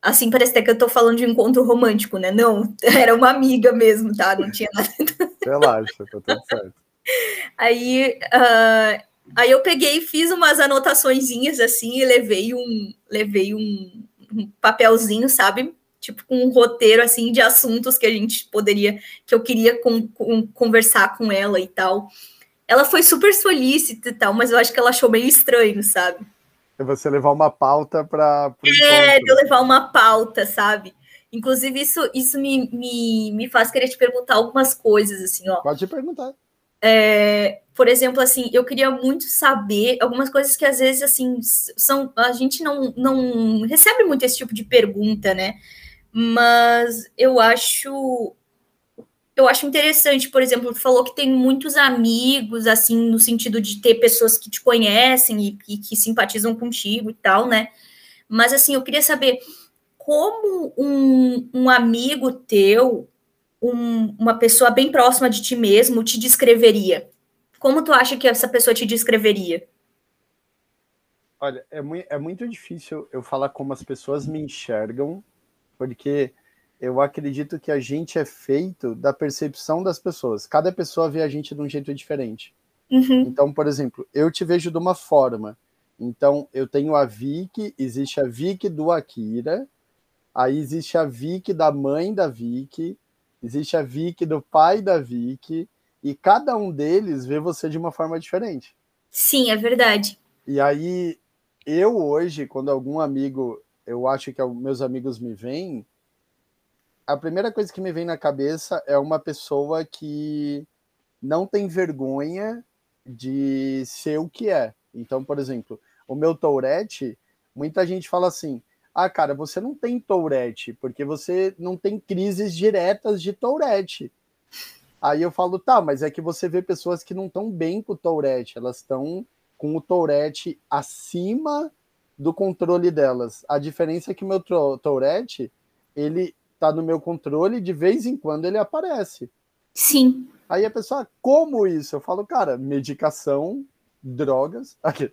Assim, parece até que eu tô falando de encontro romântico, né? Não, era uma amiga mesmo, tá? Não tinha nada. Relaxa, tá tudo certo. Aí, uh, aí eu peguei e fiz umas anotaçõezinhas assim e levei um, levei um, um papelzinho, sabe? tipo com um roteiro assim de assuntos que a gente poderia, que eu queria com, com, conversar com ela e tal. Ela foi super solícita e tal, mas eu acho que ela achou meio estranho, sabe? É você levar uma pauta para. É, de eu levar uma pauta, sabe? Inclusive, isso, isso me, me, me faz querer te perguntar algumas coisas, assim, ó. Pode perguntar. É, por exemplo, assim, eu queria muito saber algumas coisas que às vezes, assim, são a gente não, não recebe muito esse tipo de pergunta, né? Mas eu acho eu acho interessante, por exemplo, tu falou que tem muitos amigos, assim, no sentido de ter pessoas que te conhecem e, e que simpatizam contigo e tal, né? Mas assim, eu queria saber como um, um amigo teu um, uma pessoa bem próxima de ti mesmo te descreveria? Como tu acha que essa pessoa te descreveria? Olha, é muito, é muito difícil eu falar como as pessoas me enxergam, porque eu acredito que a gente é feito da percepção das pessoas. Cada pessoa vê a gente de um jeito diferente. Uhum. Então, por exemplo, eu te vejo de uma forma. Então, eu tenho a Vicky, existe a Vicky do Akira, aí existe a Vicky da mãe da Vicky, Existe a Vicky do pai da Vicky, e cada um deles vê você de uma forma diferente. Sim, é verdade. E aí, eu hoje, quando algum amigo, eu acho que meus amigos me veem, a primeira coisa que me vem na cabeça é uma pessoa que não tem vergonha de ser o que é. Então, por exemplo, o meu Tourette, muita gente fala assim: ah, cara, você não tem Tourette, porque você não tem crises diretas de Tourette. Aí eu falo, tá, mas é que você vê pessoas que não estão bem com o Tourette, elas estão com o Tourette acima do controle delas. A diferença é que meu Tourette, ele tá no meu controle de vez em quando ele aparece. Sim. Aí a pessoa, como isso? Eu falo, cara, medicação, drogas. Aqui.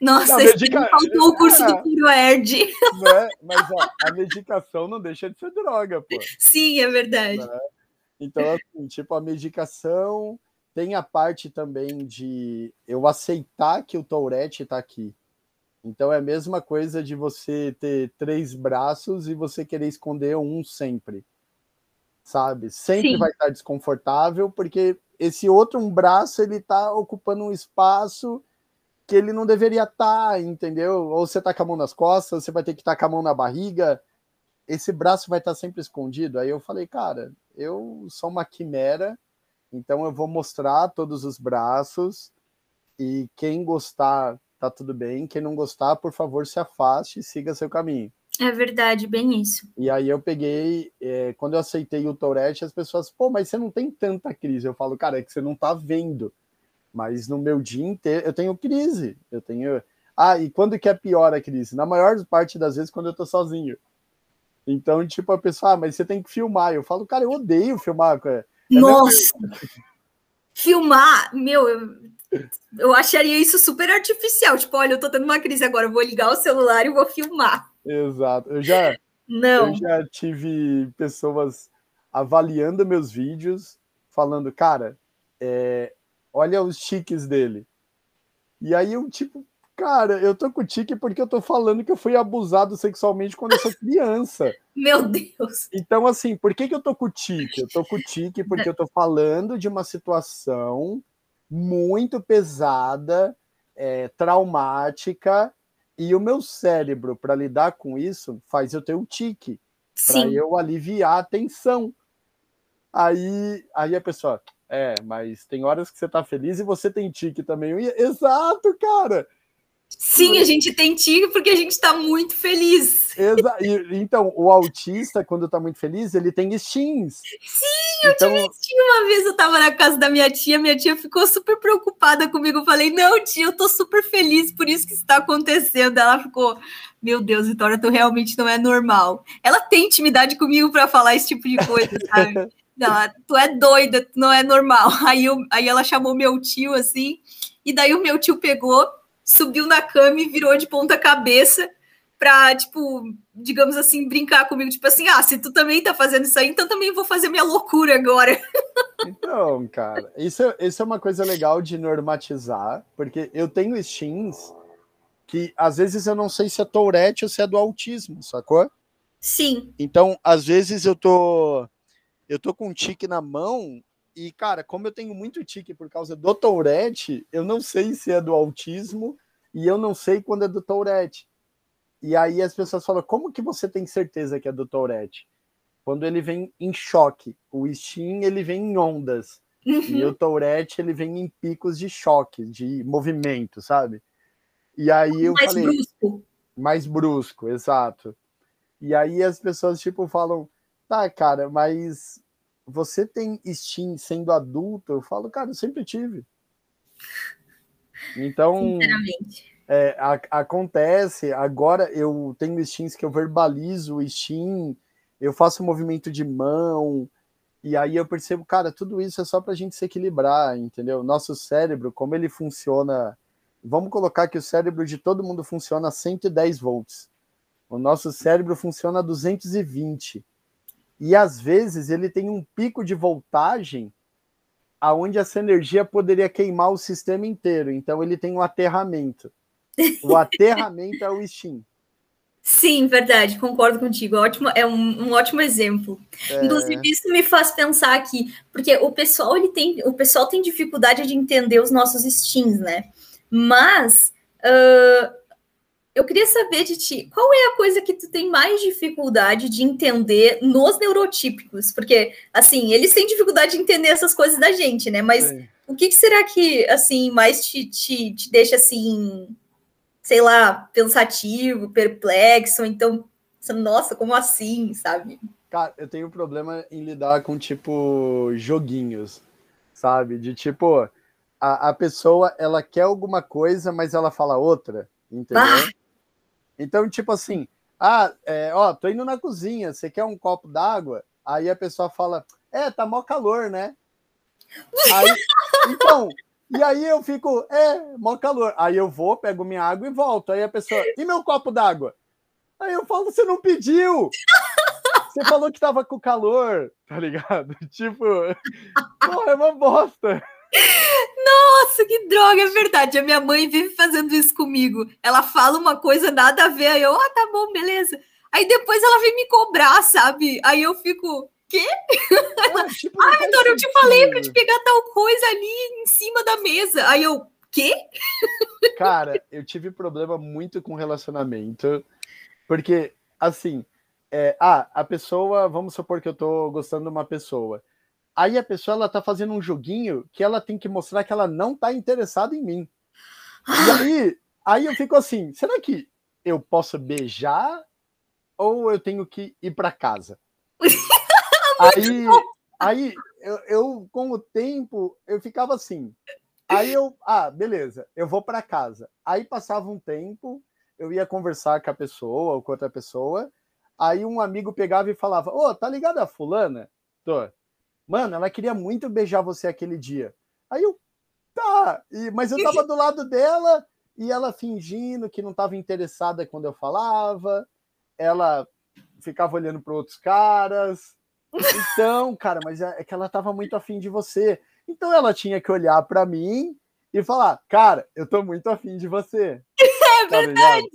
Nossa, medica... faltou o curso é, do Piro Erd. Né? Mas ó, a medicação não deixa de ser droga, pô. Sim, é verdade. Né? Então, assim, tipo, a medicação tem a parte também de eu aceitar que o Tourette está aqui. Então é a mesma coisa de você ter três braços e você querer esconder um sempre. Sabe? Sempre Sim. vai estar desconfortável, porque esse outro um braço ele está ocupando um espaço que ele não deveria estar, tá, entendeu? Ou você tá com a mão nas costas, você vai ter que estar tá com a mão na barriga, esse braço vai estar tá sempre escondido. Aí eu falei, cara, eu sou uma quimera, então eu vou mostrar todos os braços e quem gostar, tá tudo bem, quem não gostar, por favor, se afaste e siga seu caminho. É verdade, bem isso. E aí eu peguei, é, quando eu aceitei o Tourette, as pessoas, pô, mas você não tem tanta crise. Eu falo, cara, é que você não tá vendo. Mas no meu dia inteiro eu tenho crise. Eu tenho. Ah, e quando que é pior a crise? Na maior parte das vezes quando eu tô sozinho. Então, tipo, a pessoa, ah, mas você tem que filmar. Eu falo, cara, eu odeio filmar. É Nossa! Filmar, meu, eu, eu acharia isso super artificial. Tipo, olha, eu tô tendo uma crise agora, vou ligar o celular e vou filmar. Exato. Eu já, Não. Eu já tive pessoas avaliando meus vídeos, falando, cara, é, olha os tiques dele. E aí eu, tipo, cara, eu tô com tique porque eu tô falando que eu fui abusado sexualmente quando eu sou criança. Meu Deus! Então, assim, por que, que eu tô com tique? Eu tô com tique porque eu tô falando de uma situação muito pesada, é, traumática, e o meu cérebro, para lidar com isso, faz eu ter um tique, para eu aliviar a tensão. Aí, aí a pessoa, é, mas tem horas que você tá feliz e você tem tique também. Exato, cara! Sim, a gente tem tique porque a gente está muito feliz. Exa então, o autista, quando está muito feliz, ele tem stins. Sim, eu então... tive steam uma vez, eu estava na casa da minha tia, minha tia ficou super preocupada comigo. Eu falei, não, tia, eu estou super feliz por isso que está acontecendo. Ela ficou, meu Deus, Vitória, tu realmente não é normal. Ela tem intimidade comigo para falar esse tipo de coisa, sabe? Não, tu é doida, tu não é normal. Aí, eu, aí ela chamou meu tio assim, e daí o meu tio pegou, subiu na cama e virou de ponta cabeça pra, tipo, digamos assim, brincar comigo, tipo assim, ah, se tu também tá fazendo isso aí, então também vou fazer minha loucura agora. Então, cara, isso, isso é uma coisa legal de normatizar, porque eu tenho skins que às vezes eu não sei se é Tourette ou se é do autismo, sacou? Sim. Então, às vezes eu tô eu tô com um tique na mão e, cara, como eu tenho muito tique por causa do Tourette, eu não sei se é do autismo e eu não sei quando é do Tourette. E aí as pessoas falam: como que você tem certeza que é do Tourette? Quando ele vem em choque. O Steam, ele vem em ondas. Uhum. E o Tourette, ele vem em picos de choque, de movimento, sabe? E aí eu mais falei. Mais brusco. Mais brusco, exato. E aí as pessoas, tipo, falam: tá, cara, mas você tem Steam sendo adulto? Eu falo, cara, eu sempre tive. Então. É, a, acontece, agora eu tenho Steams que eu verbalizo o Steam, eu faço movimento de mão, e aí eu percebo, cara, tudo isso é só para a gente se equilibrar, entendeu? Nosso cérebro, como ele funciona. Vamos colocar que o cérebro de todo mundo funciona a 110 volts. O nosso cérebro funciona a 220. E às vezes ele tem um pico de voltagem aonde essa energia poderia queimar o sistema inteiro. Então ele tem um aterramento. O aterramento é o Steam. Sim, verdade, concordo contigo. Ótimo, é um, um ótimo exemplo. É... Inclusive, isso me faz pensar aqui, porque o pessoal ele tem, o pessoal tem dificuldade de entender os nossos steams, né? Mas uh, eu queria saber de ti, qual é a coisa que tu tem mais dificuldade de entender nos neurotípicos? Porque, assim, eles têm dificuldade de entender essas coisas da gente, né? Mas o que, que, será que, assim, mais te, te, te deixa, assim, sei lá, pensativo, perplexo? Então, nossa, como assim, sabe? Cara, eu tenho problema em lidar com, tipo, joguinhos, sabe? De, tipo, a, a pessoa, ela quer alguma coisa, mas ela fala outra, entendeu? Ah! Então, tipo assim, ah, é, ó, tô indo na cozinha, você quer um copo d'água? Aí a pessoa fala, é, tá mó calor, né? Aí, então, e aí eu fico, é, mó calor. Aí eu vou, pego minha água e volto. Aí a pessoa, e meu copo d'água? Aí eu falo, você não pediu! Você falou que tava com calor, tá ligado? Tipo, porra, é uma bosta. Nossa, que droga, é verdade. A minha mãe vive fazendo isso comigo. Ela fala uma coisa nada a ver, aí eu, ah, tá bom, beleza. Aí depois ela vem me cobrar, sabe? Aí eu fico, quê? É, tipo, ah, Vitória, eu te falei pra te pegar tal coisa ali em cima da mesa. Aí eu, quê? Cara, eu tive problema muito com relacionamento, porque, assim, é, ah, a pessoa, vamos supor que eu tô gostando de uma pessoa. Aí a pessoa ela tá fazendo um joguinho que ela tem que mostrar que ela não tá interessada em mim. E aí, aí eu fico assim, será que eu posso beijar ou eu tenho que ir para casa? aí, aí eu, eu, com o tempo eu ficava assim. Aí eu, ah, beleza, eu vou para casa. Aí passava um tempo, eu ia conversar com a pessoa ou com outra pessoa. Aí um amigo pegava e falava: Ô, oh, tá ligado a fulana? Tô. Mano, ela queria muito beijar você aquele dia. Aí eu, tá, e, mas eu tava do lado dela e ela fingindo que não estava interessada quando eu falava, ela ficava olhando para outros caras. Então, cara, mas é, é que ela tava muito afim de você. Então ela tinha que olhar para mim e falar, cara, eu tô muito afim de você. É tá verdade.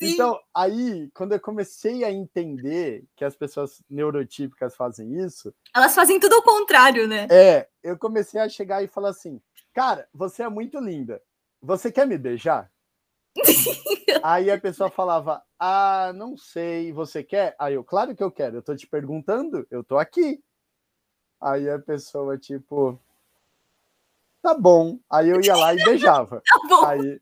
Então, aí, quando eu comecei a entender que as pessoas neurotípicas fazem isso. Elas fazem tudo ao contrário, né? É, eu comecei a chegar e falar assim: cara, você é muito linda. Você quer me beijar? aí a pessoa falava: ah, não sei, você quer? Aí eu, claro que eu quero, eu tô te perguntando, eu tô aqui. Aí a pessoa, tipo, tá bom. Aí eu ia lá e beijava. tá bom. Aí,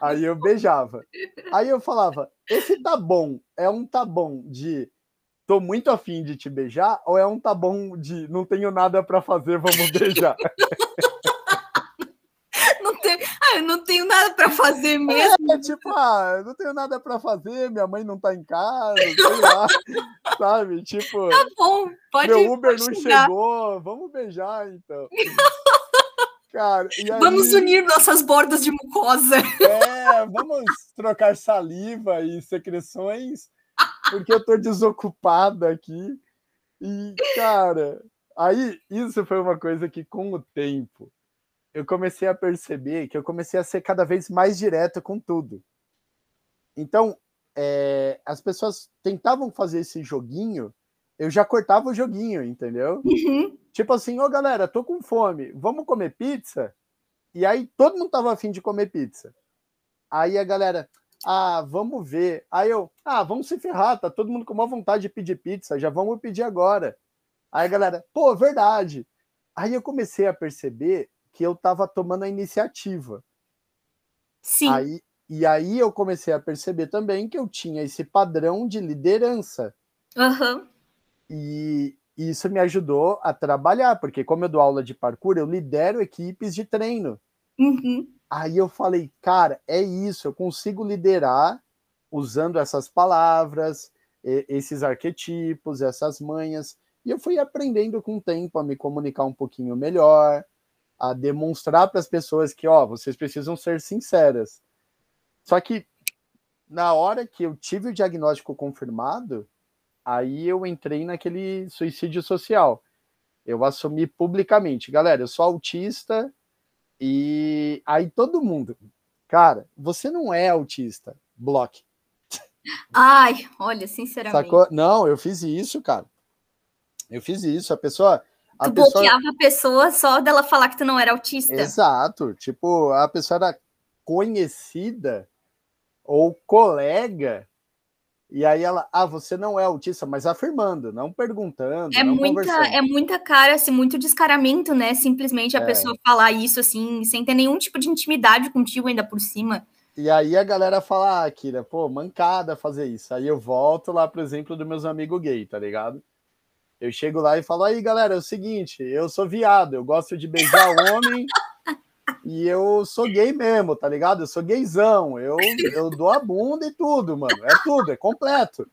aí eu beijava. Aí eu falava, esse tá bom é um tá bom de tô muito afim de te beijar ou é um tá bom de não tenho nada para fazer, vamos beijar? não tenho, ah, eu não tenho nada para fazer mesmo. É, tipo, ah, não tenho nada para fazer, minha mãe não tá em casa, sei lá, sabe? Tipo, tá bom, pode Meu Uber não chegou, vamos beijar então. Cara, aí... Vamos unir nossas bordas de mucosa. É, vamos trocar saliva e secreções, porque eu tô desocupada aqui. E, cara, aí isso foi uma coisa que, com o tempo, eu comecei a perceber que eu comecei a ser cada vez mais direto com tudo. Então, é, as pessoas tentavam fazer esse joguinho, eu já cortava o joguinho, entendeu? Uhum. Tipo assim, ô oh, galera, tô com fome, vamos comer pizza? E aí todo mundo tava afim de comer pizza. Aí a galera, ah, vamos ver. Aí eu, ah, vamos se ferrar, tá todo mundo com uma vontade de pedir pizza, já vamos pedir agora. Aí a galera, pô, verdade. Aí eu comecei a perceber que eu tava tomando a iniciativa. Sim. Aí, e aí eu comecei a perceber também que eu tinha esse padrão de liderança. Uhum. E isso me ajudou a trabalhar, porque como eu dou aula de parkour, eu lidero equipes de treino. Uhum. Aí eu falei, cara, é isso, eu consigo liderar usando essas palavras, esses arquetipos, essas manhas. E eu fui aprendendo com o tempo a me comunicar um pouquinho melhor, a demonstrar para as pessoas que, ó, vocês precisam ser sinceras. Só que na hora que eu tive o diagnóstico confirmado, aí eu entrei naquele suicídio social. Eu assumi publicamente, galera, eu sou autista, e aí todo mundo, cara, você não é autista, bloque. Ai, olha, sinceramente. Sacou? Não, eu fiz isso, cara. Eu fiz isso. A pessoa. A tu pessoa... bloqueava a pessoa só dela falar que tu não era autista. Exato. Tipo, a pessoa era conhecida ou colega e aí ela, ah, você não é autista, mas afirmando, não perguntando, é não muita, É muita cara, assim, muito descaramento, né? Simplesmente a é. pessoa falar isso, assim, sem ter nenhum tipo de intimidade contigo ainda por cima. E aí a galera fala, ah, Kira, pô, mancada fazer isso. Aí eu volto lá pro exemplo dos meus amigos gay, tá ligado? Eu chego lá e falo, aí, galera, é o seguinte, eu sou viado, eu gosto de beijar homem e eu sou gay mesmo, tá ligado? Eu sou gaysão. Eu, eu dou a bunda e tudo, mano. É tudo, é completo.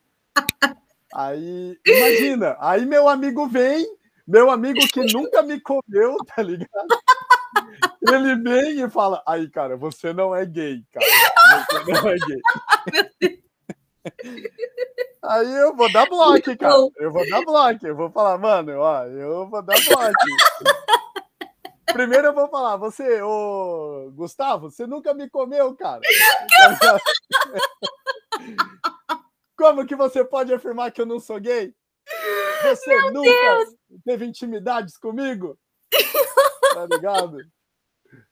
Aí, imagina, aí meu amigo vem, meu amigo que nunca me comeu, tá ligado? Ele vem e fala: Aí, cara, você não é gay, cara. Você não é gay. Aí eu vou dar bloco, cara. Eu vou dar bloco. Eu vou falar, mano, ó, eu vou dar bloco. Primeiro eu vou falar, você, ô Gustavo, você nunca me comeu, cara. Como que você pode afirmar que eu não sou gay? Você Meu nunca Deus. teve intimidades comigo? Tá ligado?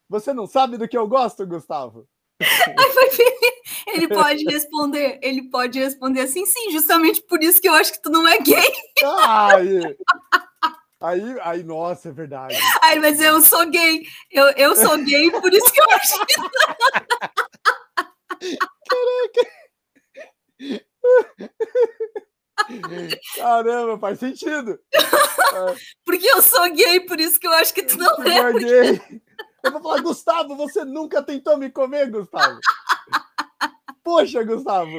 Você não sabe do que eu gosto, Gustavo? Ele pode responder, ele pode responder assim, sim, justamente por isso que eu acho que tu não é gay. Ai, Aí, aí, nossa, é verdade. Ai, mas eu sou gay. Eu, eu sou gay, por isso que eu acho que. Caraca! Caramba, faz sentido. Porque eu sou gay, por isso que eu acho que tu não é. é. Eu vou falar, Gustavo, você nunca tentou me comer, Gustavo. Poxa, Gustavo.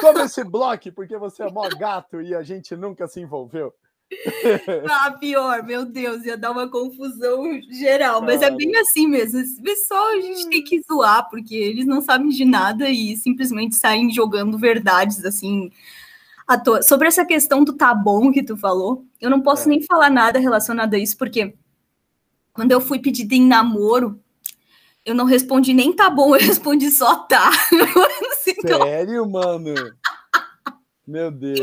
Toma esse bloco, porque você é mó gato e a gente nunca se envolveu. ah, pior, meu Deus, ia dar uma confusão geral, mas é bem assim mesmo. Esse pessoal a gente tem que zoar, porque eles não sabem de nada e simplesmente saem jogando verdades assim à toa. Sobre essa questão do tá bom que tu falou, eu não posso é. nem falar nada relacionado a isso, porque quando eu fui pedida em namoro, eu não respondi nem tá bom, eu respondi só tá. Sério, mano? Meu Deus.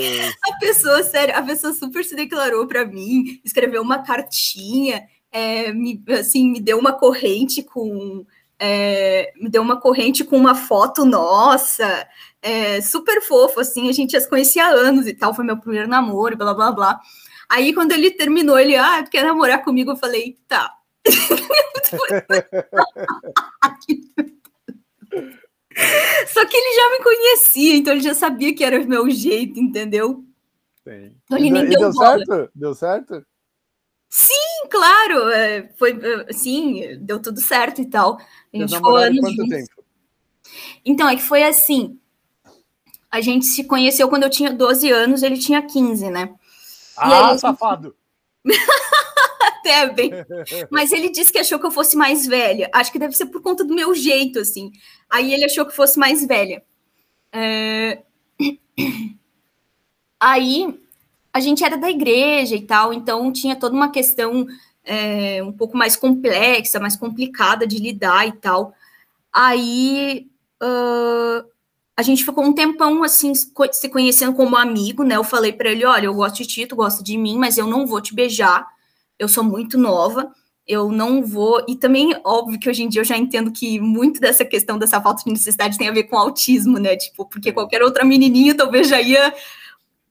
A pessoa, sério, a pessoa super se declarou para mim, escreveu uma cartinha, é, me, assim, me deu uma corrente com. É, me deu uma corrente com uma foto nossa, é, super fofo, assim, a gente já se conhecia há anos e tal, foi meu primeiro namoro, blá blá blá. Aí, quando ele terminou, ele, ah, quer namorar comigo? Eu falei, tá. Só que ele já me conhecia, então ele já sabia que era o meu jeito, entendeu? Sim. Então ele nem e deu, deu certo? Deu certo? Sim, claro. É, foi, é, sim, deu tudo certo e tal. A gente ficou anos quanto tempo? Então, é que foi assim. A gente se conheceu quando eu tinha 12 anos, ele tinha 15, né? Ah, aí, safado! até bem. Mas ele disse que achou que eu fosse mais velha. Acho que deve ser por conta do meu jeito, assim. Aí ele achou que fosse mais velha. É... Aí a gente era da igreja e tal, então tinha toda uma questão é, um pouco mais complexa, mais complicada de lidar e tal. Aí uh, a gente ficou um tempão assim se conhecendo como amigo, né? Eu falei para ele, olha, eu gosto de ti, tu gosta de mim, mas eu não vou te beijar. Eu sou muito nova, eu não vou. E também, óbvio que hoje em dia eu já entendo que muito dessa questão dessa falta de necessidade tem a ver com autismo, né? Tipo, porque qualquer outra menininha talvez já ia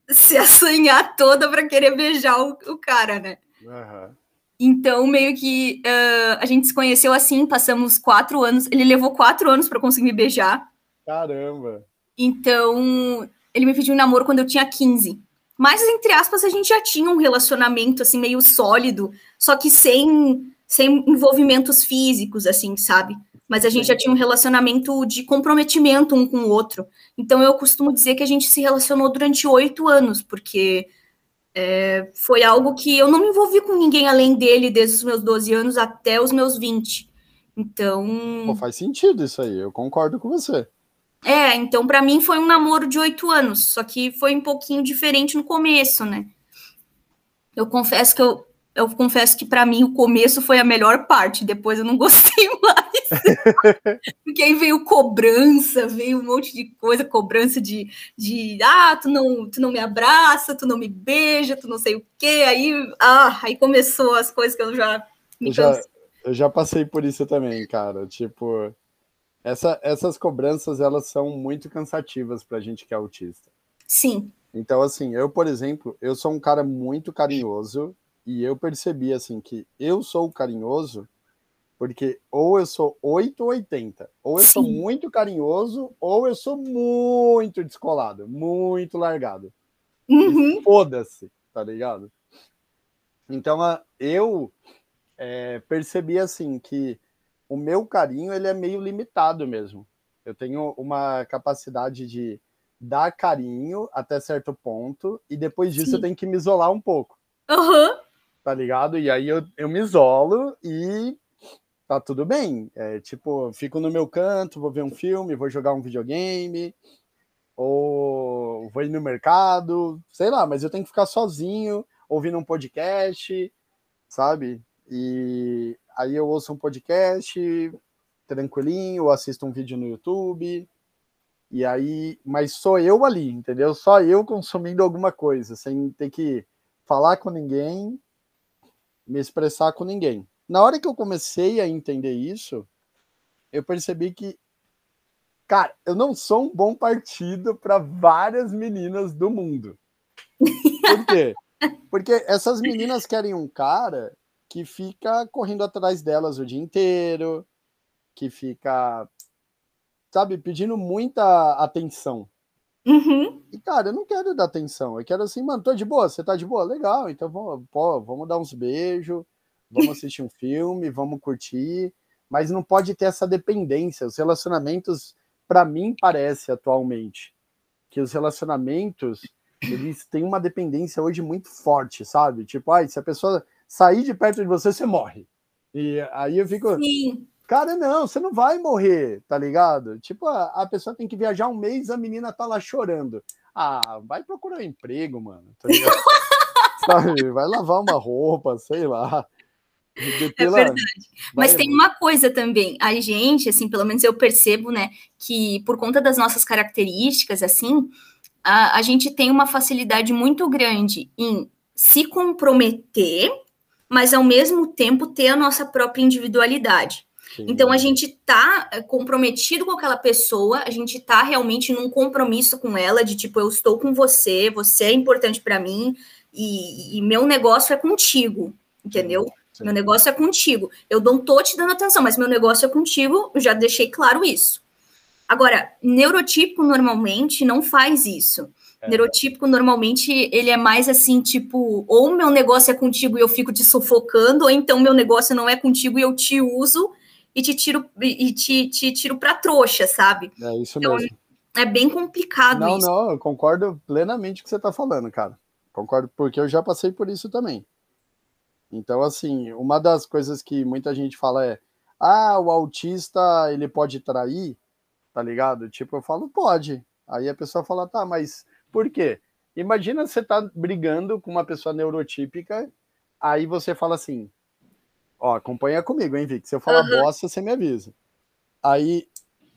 se assanhar toda para querer beijar o, o cara, né? Uhum. Então, meio que uh, a gente se conheceu assim, passamos quatro anos. Ele levou quatro anos para conseguir me beijar. Caramba! Então, ele me pediu um namoro quando eu tinha 15. Mas, entre aspas, a gente já tinha um relacionamento, assim, meio sólido, só que sem, sem envolvimentos físicos, assim, sabe? Mas a gente já tinha um relacionamento de comprometimento um com o outro. Então, eu costumo dizer que a gente se relacionou durante oito anos, porque é, foi algo que eu não me envolvi com ninguém além dele desde os meus 12 anos até os meus 20. Então. Pô, faz sentido isso aí, eu concordo com você. É, então para mim foi um namoro de oito anos, só que foi um pouquinho diferente no começo, né? Eu confesso que eu, eu confesso que para mim o começo foi a melhor parte, depois eu não gostei mais. Porque aí veio cobrança, veio um monte de coisa, cobrança de, de ah, tu não, tu não me abraça, tu não me beija, tu não sei o quê. Aí, ah, aí começou as coisas que eu já me eu já, eu já passei por isso também, cara. Tipo, essa, essas cobranças, elas são muito cansativas para a gente que é autista. Sim. Então, assim, eu, por exemplo, eu sou um cara muito carinhoso e eu percebi, assim, que eu sou carinhoso porque ou eu sou 8 ou 80. Ou eu Sim. sou muito carinhoso ou eu sou muito descolado, muito largado. Uhum. Foda-se, tá ligado? Então, eu é, percebi, assim, que o meu carinho ele é meio limitado mesmo. Eu tenho uma capacidade de dar carinho até certo ponto e depois disso Sim. eu tenho que me isolar um pouco. Uhum. Tá ligado? E aí eu, eu me isolo e tá tudo bem. É, tipo, fico no meu canto, vou ver um filme, vou jogar um videogame, ou vou ir no mercado, sei lá, mas eu tenho que ficar sozinho, ouvindo um podcast, sabe? E aí eu ouço um podcast tranquilinho, assisto um vídeo no YouTube, e aí, mas sou eu ali, entendeu? Só eu consumindo alguma coisa, sem ter que falar com ninguém, me expressar com ninguém. Na hora que eu comecei a entender isso, eu percebi que, cara, eu não sou um bom partido para várias meninas do mundo. Por quê? Porque essas meninas querem um cara que fica correndo atrás delas o dia inteiro, que fica, sabe, pedindo muita atenção. Uhum. E, cara, eu não quero dar atenção. Eu quero assim, mano, tô de boa, você tá de boa? Legal, então vamos, pô, vamos dar uns beijos, vamos assistir um filme, vamos curtir. Mas não pode ter essa dependência. Os relacionamentos, para mim, parece atualmente que os relacionamentos eles têm uma dependência hoje muito forte, sabe? Tipo, ai, se a pessoa sair de perto de você, você morre. E aí eu fico. Sim. Cara, não, você não vai morrer, tá ligado? Tipo, a, a pessoa tem que viajar um mês, a menina tá lá chorando. Ah, vai procurar um emprego, mano. Tá Sabe? Vai lavar uma roupa, sei lá. É verdade. Mas tem uma coisa também, a gente, assim, pelo menos eu percebo, né, que por conta das nossas características, assim, a, a gente tem uma facilidade muito grande em se comprometer mas ao mesmo tempo ter a nossa própria individualidade. Sim. Então a gente tá eh, comprometido com aquela pessoa, a gente tá realmente num compromisso com ela de tipo eu estou com você, você é importante para mim e, e, meu negócio é contigo, entendeu? Sim. Meu negócio é contigo. Eu não tô te dando atenção, mas meu negócio é contigo, eu já deixei claro isso. Agora, neurotípico normalmente não faz isso. É. Neurotípico, normalmente, ele é mais assim, tipo, ou meu negócio é contigo e eu fico te sufocando, ou então meu negócio não é contigo e eu te uso e te tiro e te, te tiro pra trouxa, sabe? É isso então, mesmo. É bem complicado não, isso. Não, não, eu concordo plenamente com o que você tá falando, cara. Concordo, porque eu já passei por isso também. Então, assim, uma das coisas que muita gente fala é: ah, o autista ele pode trair, tá ligado? Tipo, eu falo, pode. Aí a pessoa fala, tá, mas por quê? Imagina você tá brigando com uma pessoa neurotípica, aí você fala assim, ó, acompanha comigo, hein, Vic? Se eu falar uhum. bosta, você me avisa. Aí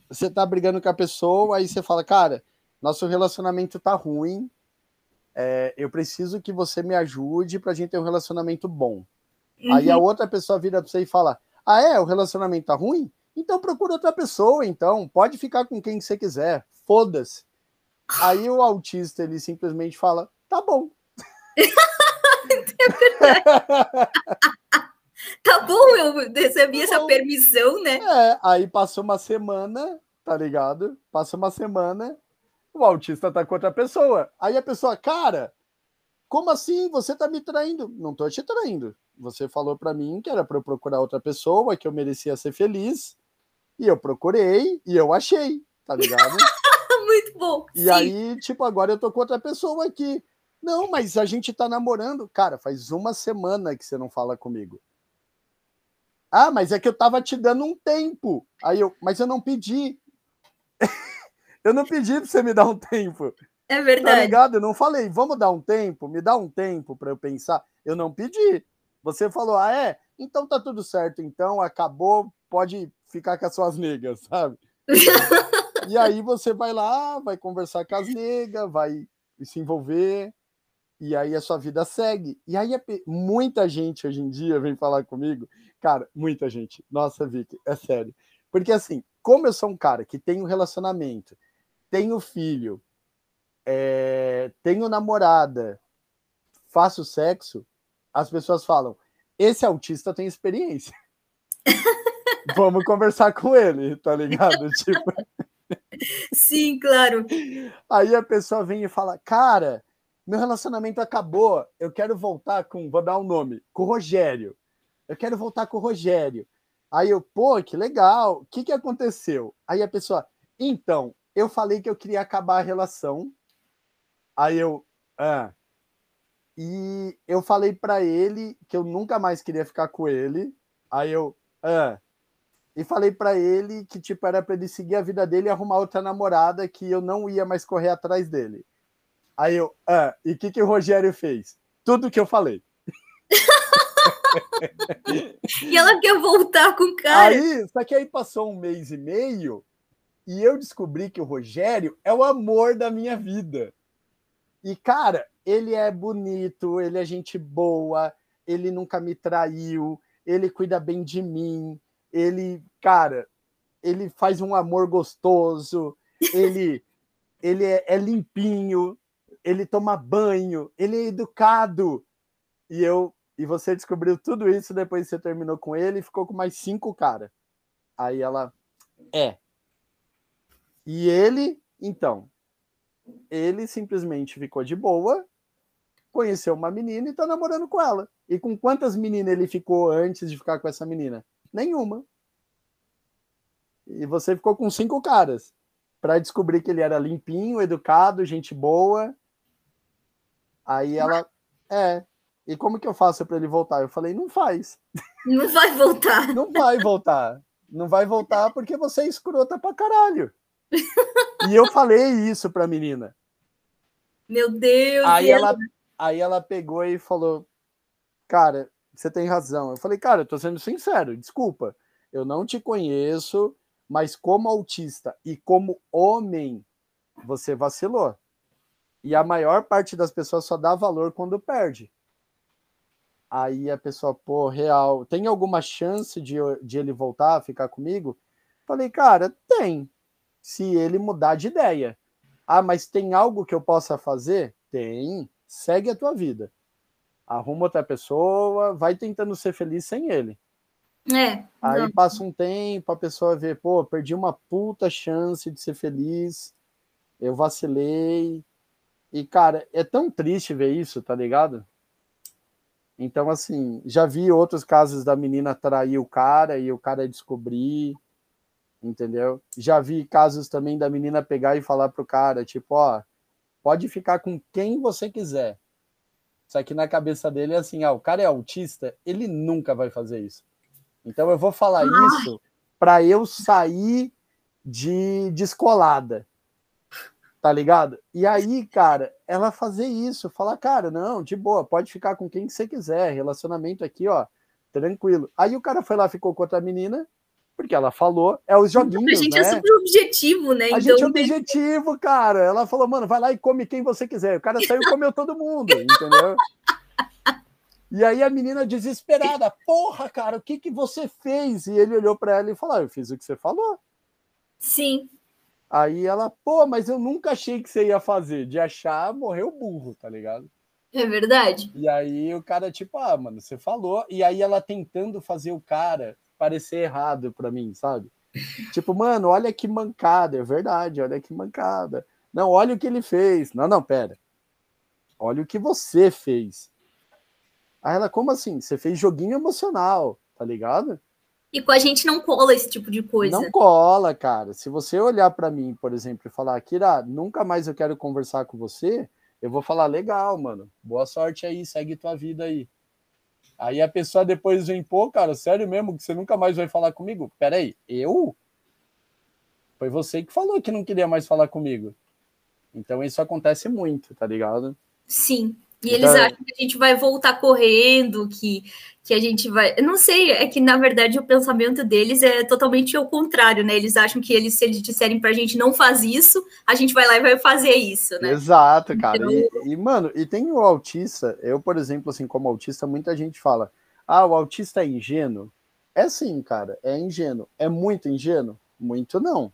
você tá brigando com a pessoa, aí você fala, cara, nosso relacionamento tá ruim, é, eu preciso que você me ajude pra gente ter um relacionamento bom. Uhum. Aí a outra pessoa vira pra você e fala, ah é, o relacionamento tá ruim? Então procura outra pessoa, então, pode ficar com quem você quiser, foda-se. Aí o autista, ele simplesmente fala, tá bom. tá bom, eu recebi tá essa permissão, né? É, aí passou uma semana, tá ligado? Passou uma semana, o autista tá com outra pessoa. Aí a pessoa, cara, como assim? Você tá me traindo? Não tô te traindo. Você falou para mim que era para eu procurar outra pessoa, que eu merecia ser feliz. E eu procurei e eu achei, tá ligado? Bom. E Sim. aí, tipo, agora eu tô com outra pessoa aqui. Não, mas a gente tá namorando. Cara, faz uma semana que você não fala comigo. Ah, mas é que eu tava te dando um tempo. Aí eu, mas eu não pedi. eu não pedi pra você me dar um tempo. É verdade. Tá ligado? Eu não falei, vamos dar um tempo, me dá um tempo para eu pensar. Eu não pedi. Você falou, ah, é? Então tá tudo certo, então acabou, pode ficar com as suas negas, sabe? e aí você vai lá, vai conversar com as negas, vai se envolver, e aí a sua vida segue. E aí muita gente hoje em dia vem falar comigo, cara, muita gente. Nossa, Vicky, é sério. Porque assim, como eu sou um cara que tem um relacionamento, tenho filho, é, tenho namorada, faço sexo, as pessoas falam: esse autista tem experiência. Vamos conversar com ele, tá ligado? Tipo. Sim, claro. Aí a pessoa vem e fala: Cara, meu relacionamento acabou, eu quero voltar com, vou dar um nome, com o Rogério. Eu quero voltar com o Rogério. Aí eu, pô, que legal, o que, que aconteceu? Aí a pessoa, então, eu falei que eu queria acabar a relação. Aí eu, ah. E eu falei para ele que eu nunca mais queria ficar com ele. Aí eu, ah. E falei para ele que, tipo, era para ele seguir a vida dele e arrumar outra namorada que eu não ia mais correr atrás dele. Aí eu, ah, e o que, que o Rogério fez? Tudo que eu falei. e ela quer voltar com o cara. Aí, só que aí passou um mês e meio e eu descobri que o Rogério é o amor da minha vida. E, cara, ele é bonito, ele é gente boa, ele nunca me traiu, ele cuida bem de mim, ele, cara, ele faz um amor gostoso, ele, ele é, é limpinho, ele toma banho, ele é educado. E eu e você descobriu tudo isso depois que você terminou com ele e ficou com mais cinco cara. Aí ela é. E ele, então, ele simplesmente ficou de boa, conheceu uma menina e tá namorando com ela. E com quantas meninas ele ficou antes de ficar com essa menina? Nenhuma. E você ficou com cinco caras para descobrir que ele era limpinho, educado, gente boa Aí ela, é. E como que eu faço para ele voltar? Eu falei, não faz. Não vai voltar. não vai voltar. Não vai voltar porque você é escrota pra caralho. e eu falei isso pra menina. Meu Deus. Aí Deus. ela, aí ela pegou e falou, cara, você tem razão. Eu falei, cara, eu tô sendo sincero, desculpa. Eu não te conheço, mas como autista e como homem, você vacilou. E a maior parte das pessoas só dá valor quando perde. Aí a pessoa, pô, real, tem alguma chance de, de ele voltar a ficar comigo? Falei, cara, tem. Se ele mudar de ideia. Ah, mas tem algo que eu possa fazer? Tem. Segue a tua vida. Arruma outra pessoa, vai tentando ser feliz sem ele. É. Aí não. passa um tempo, a pessoa vê, pô, perdi uma puta chance de ser feliz, eu vacilei, e, cara, é tão triste ver isso, tá ligado? Então, assim, já vi outros casos da menina trair o cara e o cara descobrir, entendeu? Já vi casos também da menina pegar e falar pro cara, tipo, ó, pode ficar com quem você quiser. Só que na cabeça dele é assim, ah, o cara é autista, ele nunca vai fazer isso. Então eu vou falar isso para eu sair de descolada tá ligado? E aí, cara, ela fazer isso, falar, cara, não, de boa, pode ficar com quem você quiser, relacionamento aqui, ó, tranquilo. Aí o cara foi lá, ficou com outra menina, Porque ela falou, é os joguinhos, A gente né? é super objetivo, né? A então, gente é objetivo, cara. Ela falou, mano, vai lá e come quem você quiser. O cara saiu e comeu todo mundo, entendeu? E aí a menina desesperada, porra, cara, o que que você fez? E ele olhou para ela e falou, ah, eu fiz o que você falou. Sim. Aí ela, pô, mas eu nunca achei que você ia fazer. De achar, morreu burro, tá ligado? É verdade. E aí o cara, tipo, ah, mano, você falou. E aí ela tentando fazer o cara parecer errado pra mim, sabe? Tipo, mano, olha que mancada, é verdade, olha que mancada. Não, olha o que ele fez. Não, não, pera. Olha o que você fez. Aí ela, como assim? Você fez joguinho emocional, tá ligado? E com a gente não cola esse tipo de coisa. Não cola, cara. Se você olhar para mim, por exemplo, e falar, Kira, nunca mais eu quero conversar com você, eu vou falar, legal, mano. Boa sorte aí, segue tua vida aí. Aí a pessoa depois vem, pô, cara, sério mesmo que você nunca mais vai falar comigo? Peraí, eu? Foi você que falou que não queria mais falar comigo. Então isso acontece muito, tá ligado? Sim. E eles então... acham que a gente vai voltar correndo, que, que a gente vai. Eu não sei, é que na verdade o pensamento deles é totalmente o contrário, né? Eles acham que eles, se eles disserem pra gente não faz isso, a gente vai lá e vai fazer isso, né? Exato, cara. Então... E, e, mano, e tem o autista, eu, por exemplo, assim, como autista, muita gente fala: ah, o autista é ingênuo. É sim, cara, é ingênuo. É muito ingênuo? Muito não.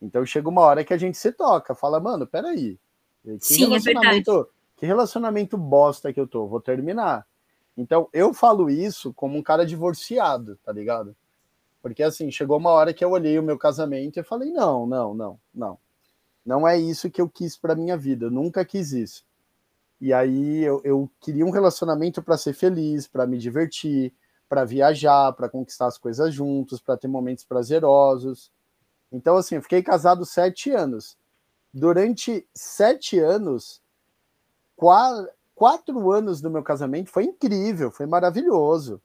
Então chega uma hora que a gente se toca, fala, mano, peraí. Que Sim, é verdade que relacionamento bosta que eu tô, vou terminar. Então, eu falo isso como um cara divorciado, tá ligado? Porque assim, chegou uma hora que eu olhei o meu casamento e falei: não, não, não, não. Não é isso que eu quis para minha vida, eu nunca quis isso. E aí eu, eu queria um relacionamento para ser feliz, para me divertir, para viajar, para conquistar as coisas juntos, para ter momentos prazerosos. Então, assim, eu fiquei casado sete anos. Durante sete anos, quatro, quatro anos do meu casamento foi incrível, foi maravilhoso,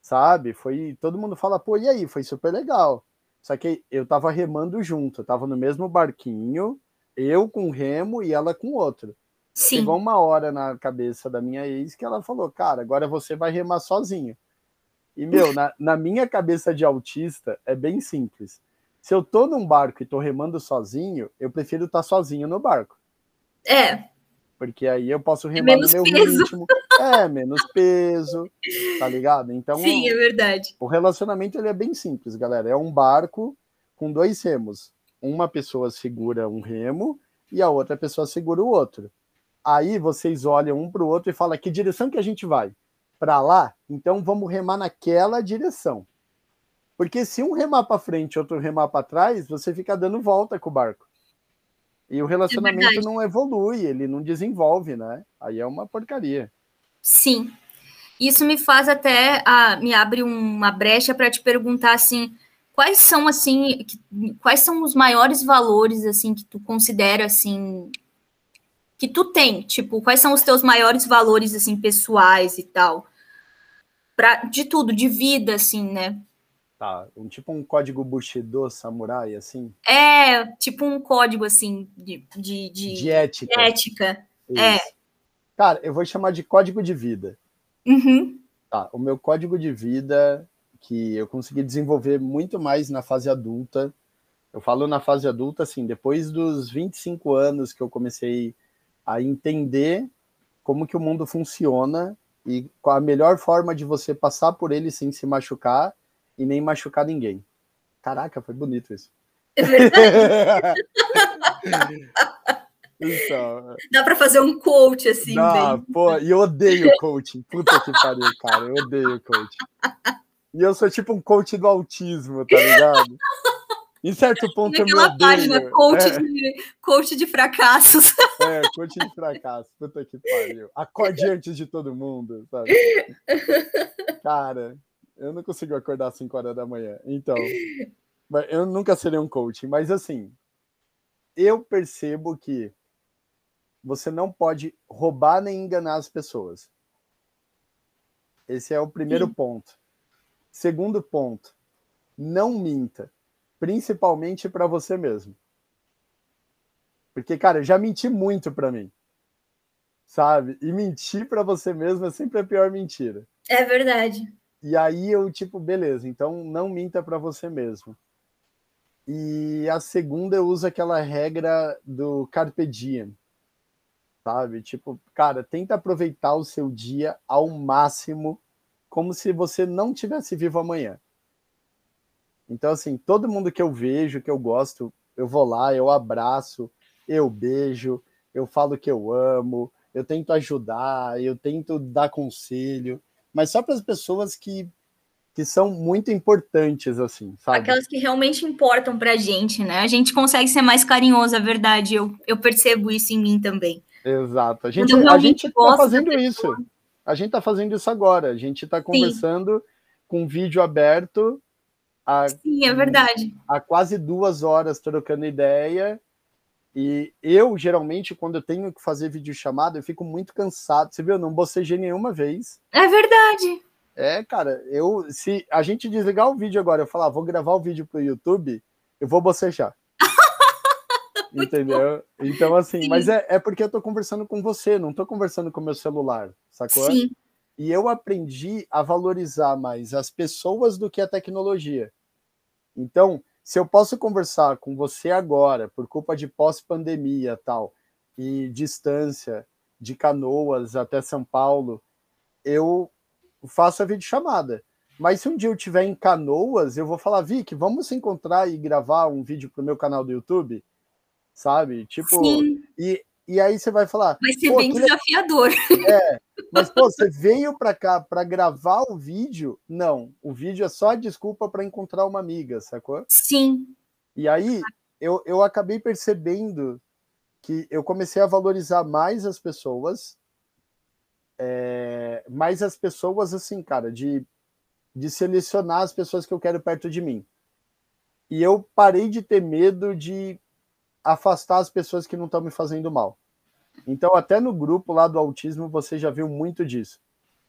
sabe? Foi todo mundo fala, pô, e aí? Foi super legal. Só que eu tava remando junto, eu tava no mesmo barquinho, eu com remo e ela com outro. Sim. Chegou uma hora na cabeça da minha ex que ela falou, cara, agora você vai remar sozinho. E, meu, na, na minha cabeça de autista, é bem simples. Se eu tô num barco e tô remando sozinho, eu prefiro estar tá sozinho no barco. É, porque aí eu posso remar é no meu peso. ritmo. É, menos peso, tá ligado? Então, Sim, é verdade. O relacionamento ele é bem simples, galera. É um barco com dois remos. Uma pessoa segura um remo e a outra pessoa segura o outro. Aí vocês olham um para o outro e falam: que direção que a gente vai? Para lá? Então vamos remar naquela direção. Porque se um remar para frente e outro remar para trás, você fica dando volta com o barco. E o relacionamento é não evolui, ele não desenvolve, né? Aí é uma porcaria. Sim. Isso me faz até me abre uma brecha para te perguntar assim, quais são assim, quais são os maiores valores assim que tu considera assim que tu tem, tipo, quais são os teus maiores valores assim pessoais e tal? Pra, de tudo, de vida assim, né? Tá, um, tipo um código Bushido samurai, assim? É, tipo um código, assim, de... De, de, de ética. De ética, é. Cara, eu vou chamar de código de vida. Uhum. Tá, o meu código de vida, que eu consegui desenvolver muito mais na fase adulta, eu falo na fase adulta, assim, depois dos 25 anos que eu comecei a entender como que o mundo funciona e qual a melhor forma de você passar por ele sem se machucar e nem machucar ninguém. Caraca, foi bonito isso. É verdade. então, Dá para fazer um coach assim, dá, bem. Pô, e eu odeio coaching. Puta que pariu, cara. Eu odeio coaching. E eu sou tipo um coach do autismo, tá ligado? Em certo ponto eu me odeio. página, coach, é. de, coach de fracassos. É, coach de fracassos. Puta que pariu. Acorde antes de todo mundo, sabe? Cara, eu não consigo acordar às 5 horas da manhã. Então, eu nunca serei um coach, mas assim, eu percebo que você não pode roubar nem enganar as pessoas. Esse é o primeiro Sim. ponto. Segundo ponto, não minta, principalmente para você mesmo. Porque, cara, eu já menti muito para mim. Sabe? E mentir para você mesmo é sempre a pior mentira. É verdade. E aí eu, tipo, beleza, então não minta para você mesmo. E a segunda eu uso aquela regra do carpe diem, sabe? Tipo, cara, tenta aproveitar o seu dia ao máximo, como se você não tivesse vivo amanhã. Então, assim, todo mundo que eu vejo, que eu gosto, eu vou lá, eu abraço, eu beijo, eu falo que eu amo, eu tento ajudar, eu tento dar conselho, mas só para as pessoas que, que são muito importantes, assim, sabe? Aquelas que realmente importam para a gente, né? A gente consegue ser mais carinhoso, é verdade. Eu, eu percebo isso em mim também. Exato. A gente, a gente tá fazendo isso. A gente tá fazendo isso agora. A gente tá conversando Sim. com vídeo aberto. Há, Sim, é verdade. Há quase duas horas trocando ideia e eu, geralmente, quando eu tenho que fazer videochamada, eu fico muito cansado. Você viu? Eu não bocejei nenhuma vez. É verdade. É, cara, eu se a gente desligar o vídeo agora, eu falar, ah, vou gravar o vídeo pro YouTube, eu vou bocejar. Entendeu? Bom. Então, assim, Sim. mas é, é porque eu tô conversando com você, não tô conversando com meu celular, sacou? Sim. E eu aprendi a valorizar mais as pessoas do que a tecnologia. Então, se eu posso conversar com você agora, por culpa de pós-pandemia tal, e distância de Canoas até São Paulo, eu faço a videochamada. Mas se um dia eu estiver em Canoas, eu vou falar, Vic, vamos se encontrar e gravar um vídeo para o meu canal do YouTube? Sabe? Tipo, Sim. e e aí você vai falar. Vai ser bem desafiador. É, mas pô, você veio para cá para gravar o vídeo? Não, o vídeo é só desculpa para encontrar uma amiga, sacou? Sim. E aí eu, eu acabei percebendo que eu comecei a valorizar mais as pessoas, é, mais as pessoas assim, cara, de, de selecionar as pessoas que eu quero perto de mim. E eu parei de ter medo de afastar as pessoas que não estão me fazendo mal. Então, até no grupo lá do autismo, você já viu muito disso.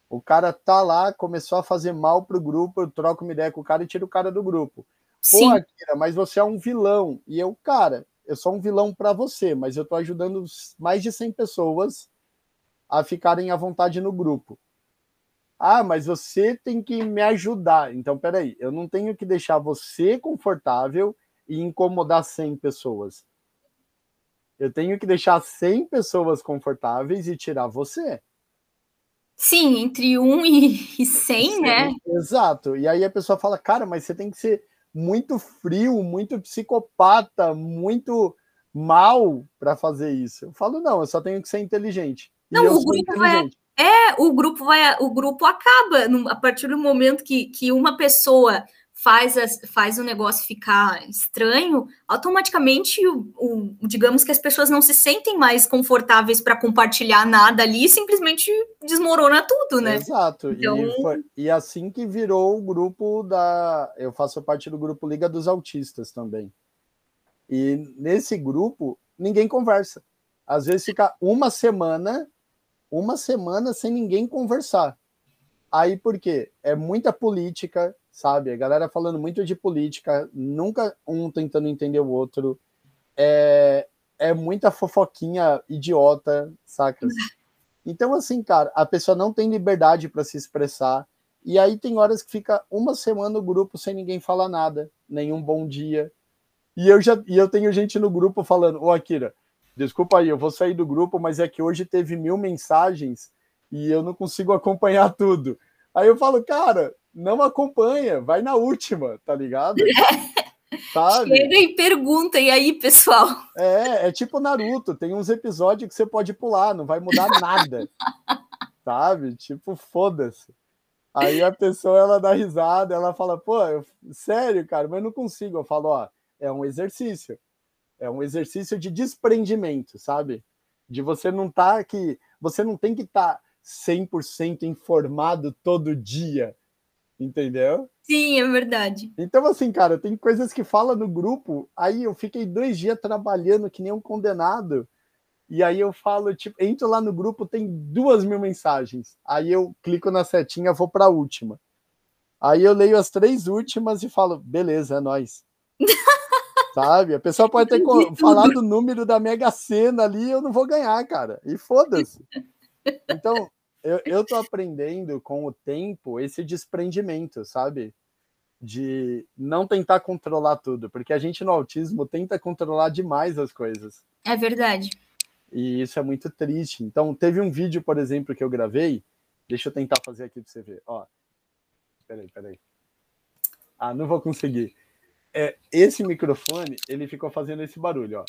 O cara tá lá, começou a fazer mal pro grupo, eu troco uma ideia com o cara e tiro o cara do grupo. Sim. Mas você é um vilão. E eu, cara, eu sou um vilão para você, mas eu tô ajudando mais de 100 pessoas a ficarem à vontade no grupo. Ah, mas você tem que me ajudar. Então, peraí, eu não tenho que deixar você confortável e incomodar 100 pessoas. Eu tenho que deixar 100 pessoas confortáveis e tirar você. Sim, entre 1 e 100, né? Exato. E aí a pessoa fala, cara, mas você tem que ser muito frio, muito psicopata, muito mal para fazer isso. Eu falo, não, eu só tenho que ser inteligente. Não, o grupo vai. É, o grupo vai. O grupo acaba a partir do momento que, que uma pessoa faz, as, faz o negócio ficar estranho, automaticamente, o, o, digamos que as pessoas não se sentem mais confortáveis para compartilhar nada ali e simplesmente desmorona tudo, né? Exato. Então... E, foi, e assim que virou o grupo da. Eu faço parte do grupo Liga dos Autistas também. E nesse grupo, ninguém conversa. Às vezes fica uma semana, uma semana sem ninguém conversar. Aí por quê? É muita política, sabe? A galera falando muito de política, nunca um tentando entender o outro. É, é muita fofoquinha idiota, sacas? Então, assim, cara, a pessoa não tem liberdade para se expressar. E aí tem horas que fica uma semana no grupo sem ninguém falar nada, nenhum bom dia. E eu já e eu tenho gente no grupo falando, ô Akira, desculpa aí, eu vou sair do grupo, mas é que hoje teve mil mensagens e eu não consigo acompanhar tudo. Aí eu falo, cara, não acompanha, vai na última, tá ligado? Sabe? Chega e pergunta, e aí, pessoal? É, é tipo Naruto, tem uns episódios que você pode pular, não vai mudar nada. sabe? Tipo, foda-se. Aí a pessoa ela dá risada, ela fala, pô, eu, sério, cara, mas eu não consigo. Eu falo, ó, é um exercício. É um exercício de desprendimento, sabe? De você não tá aqui, você não tem que estar tá 100% informado todo dia Entendeu? Sim, é verdade. Então, assim, cara, tem coisas que fala no grupo. Aí eu fiquei dois dias trabalhando que nem um condenado. E aí eu falo, tipo, entro lá no grupo, tem duas mil mensagens. Aí eu clico na setinha, vou para a última. Aí eu leio as três últimas e falo, beleza, é nóis. Sabe? A pessoa pode ter falado o número da Mega Sena ali, eu não vou ganhar, cara. E foda-se. Então, eu, eu tô aprendendo com o tempo esse desprendimento, sabe? De não tentar controlar tudo, porque a gente no autismo tenta controlar demais as coisas. É verdade. E isso é muito triste. Então, teve um vídeo, por exemplo, que eu gravei. Deixa eu tentar fazer aqui para você ver. Ó. Peraí, peraí. Ah, não vou conseguir. É, esse microfone, ele ficou fazendo esse barulho, ó.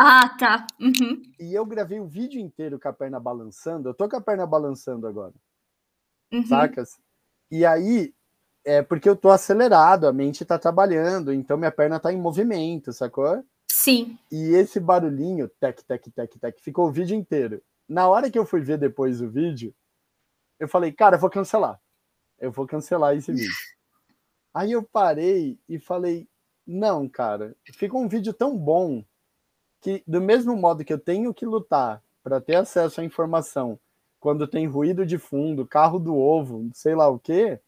Ah, tá. Uhum. E eu gravei o vídeo inteiro com a perna balançando. Eu tô com a perna balançando agora. Uhum. Sacas? E aí, é porque eu tô acelerado, a mente tá trabalhando, então minha perna tá em movimento, sacou? Sim. E esse barulhinho, tec, tec, tec, tec, ficou o vídeo inteiro. Na hora que eu fui ver depois o vídeo, eu falei, cara, eu vou cancelar. Eu vou cancelar esse vídeo. Aí eu parei e falei, não, cara, ficou um vídeo tão bom que, do mesmo modo que eu tenho que lutar para ter acesso à informação quando tem ruído de fundo, carro do ovo, sei lá o quê,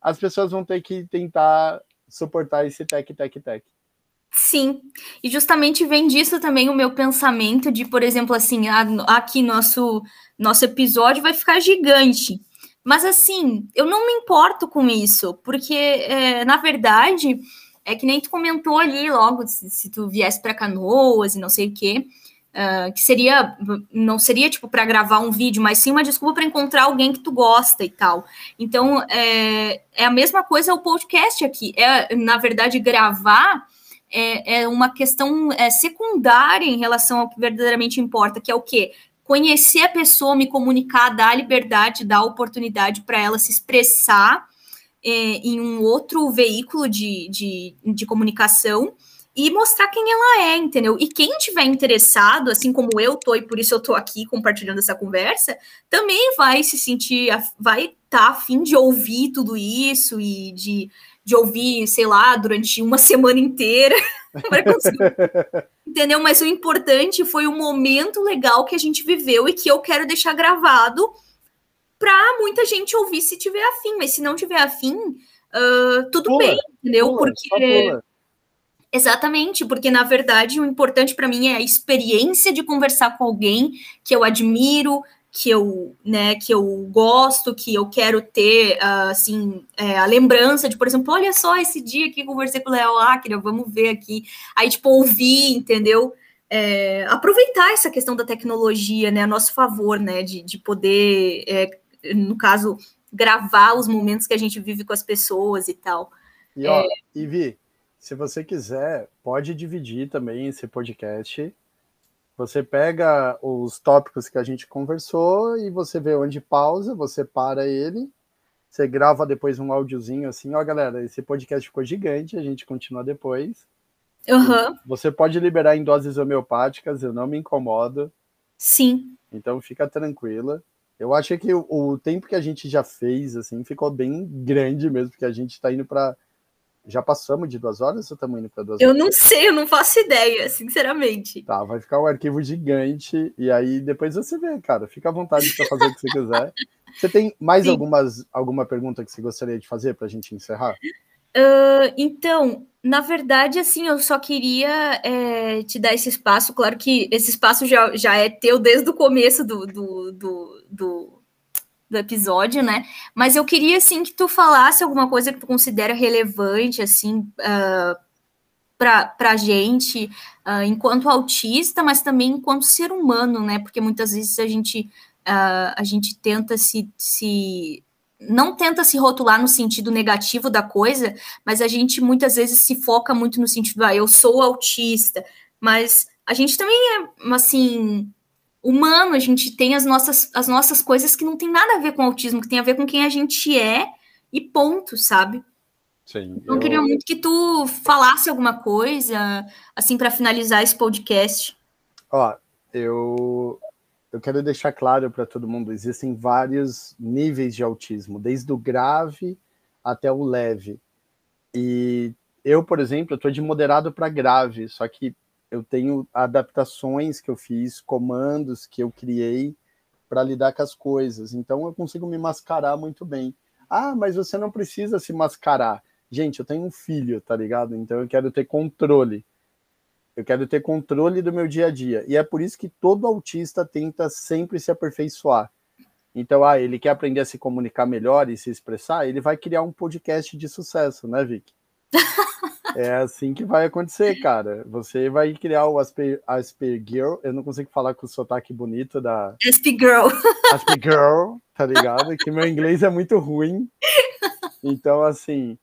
as pessoas vão ter que tentar suportar esse tec, tec, tec. Sim, e justamente vem disso também o meu pensamento de, por exemplo, assim, aqui nosso nosso episódio vai ficar gigante. Mas assim, eu não me importo com isso, porque é, na verdade é que nem tu comentou ali logo se, se tu viesse para Canoas e não sei o quê. Uh, que seria não seria tipo para gravar um vídeo, mas sim uma desculpa para encontrar alguém que tu gosta e tal. Então é, é a mesma coisa o podcast aqui. É na verdade gravar é, é uma questão é, secundária em relação ao que verdadeiramente importa, que é o quê? Conhecer a pessoa, me comunicar, dar liberdade, dar oportunidade para ela se expressar é, em um outro veículo de, de, de comunicação e mostrar quem ela é, entendeu? E quem tiver interessado, assim como eu tô, e por isso eu tô aqui compartilhando essa conversa, também vai se sentir, vai estar tá afim de ouvir tudo isso e de de ouvir, sei lá, durante uma semana inteira Entendeu? Mas o importante foi o momento legal que a gente viveu e que eu quero deixar gravado para muita gente ouvir se tiver afim. Mas se não tiver afim, uh, tudo pula, bem, entendeu? Pula, porque. Exatamente, porque na verdade o importante para mim é a experiência de conversar com alguém que eu admiro, que eu, né, que eu gosto, que eu quero ter, uh, assim, é, a lembrança de, por exemplo, olha só esse dia que conversei com o Léo Acre, vamos ver aqui, aí, tipo, ouvir, entendeu? É, aproveitar essa questão da tecnologia, né, a nosso favor, né, de, de poder, é, no caso, gravar os momentos que a gente vive com as pessoas e tal. E, ó, Ivi, se você quiser, pode dividir também esse podcast você pega os tópicos que a gente conversou e você vê onde pausa, você para ele, você grava depois um áudiozinho assim, ó, galera, esse podcast ficou gigante, a gente continua depois. Uhum. Você pode liberar em doses homeopáticas, eu não me incomodo. Sim. Então fica tranquila. Eu acho que o, o tempo que a gente já fez, assim, ficou bem grande mesmo, porque a gente está indo para já passamos de duas horas ou estamos indo para duas eu horas? Eu não sei, eu não faço ideia, sinceramente. Tá, vai ficar um arquivo gigante e aí depois você vê, cara. Fica à vontade para fazer o que você quiser. Você tem mais algumas, alguma pergunta que você gostaria de fazer para a gente encerrar? Uh, então, na verdade, assim, eu só queria é, te dar esse espaço. Claro que esse espaço já, já é teu desde o começo do, do, do, do do episódio, né? Mas eu queria, assim, que tu falasse alguma coisa que tu considera relevante, assim, uh, para a gente, uh, enquanto autista, mas também enquanto ser humano, né? Porque muitas vezes a gente, uh, a gente tenta se, se. Não tenta se rotular no sentido negativo da coisa, mas a gente muitas vezes se foca muito no sentido, ah, eu sou autista, mas a gente também é, assim, humano, a gente tem as nossas, as nossas coisas que não tem nada a ver com autismo, que tem a ver com quem a gente é e ponto, sabe? Sim. Então, eu queria muito que tu falasse alguma coisa, assim, para finalizar esse podcast. Ó, eu, eu quero deixar claro para todo mundo: existem vários níveis de autismo, desde o grave até o leve. E eu, por exemplo, estou de moderado para grave, só que eu tenho adaptações que eu fiz, comandos que eu criei para lidar com as coisas. Então eu consigo me mascarar muito bem. Ah, mas você não precisa se mascarar. Gente, eu tenho um filho, tá ligado? Então eu quero ter controle. Eu quero ter controle do meu dia a dia. E é por isso que todo autista tenta sempre se aperfeiçoar. Então, ah, ele quer aprender a se comunicar melhor e se expressar, ele vai criar um podcast de sucesso, né, Vic? é assim que vai acontecer, cara. Você vai criar o Asper, Asper Girl, eu não consigo falar com o sotaque bonito da... Asper Girl. Asper Girl, tá ligado? Que meu inglês é muito ruim. Então, assim,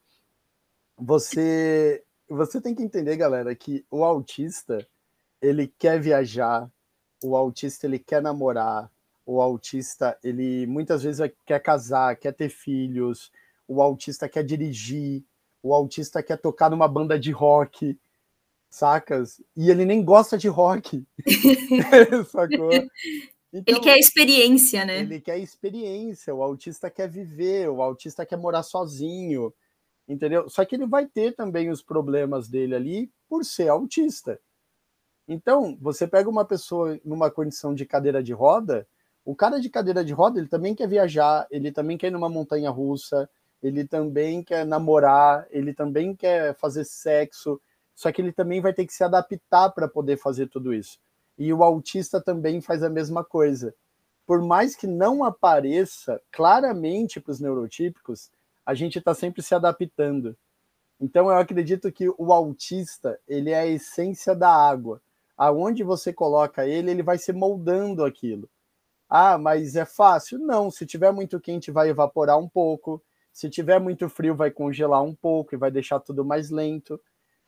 você, você tem que entender, galera, que o autista, ele quer viajar, o autista, ele quer namorar, o autista, ele muitas vezes quer casar, quer ter filhos, o autista quer dirigir, o autista quer tocar numa banda de rock, sacas? E ele nem gosta de rock, sacou? Então, ele quer experiência, né? Ele quer experiência, o autista quer viver, o autista quer morar sozinho, entendeu? Só que ele vai ter também os problemas dele ali por ser autista. Então, você pega uma pessoa numa condição de cadeira de roda, o cara de cadeira de roda, ele também quer viajar, ele também quer ir numa montanha russa, ele também quer namorar, ele também quer fazer sexo, só que ele também vai ter que se adaptar para poder fazer tudo isso. E o autista também faz a mesma coisa. Por mais que não apareça claramente para os neurotípicos, a gente está sempre se adaptando. Então eu acredito que o autista ele é a essência da água. Aonde você coloca ele, ele vai se moldando aquilo. Ah, mas é fácil? Não, se tiver muito quente vai evaporar um pouco, se tiver muito frio vai congelar um pouco e vai deixar tudo mais lento.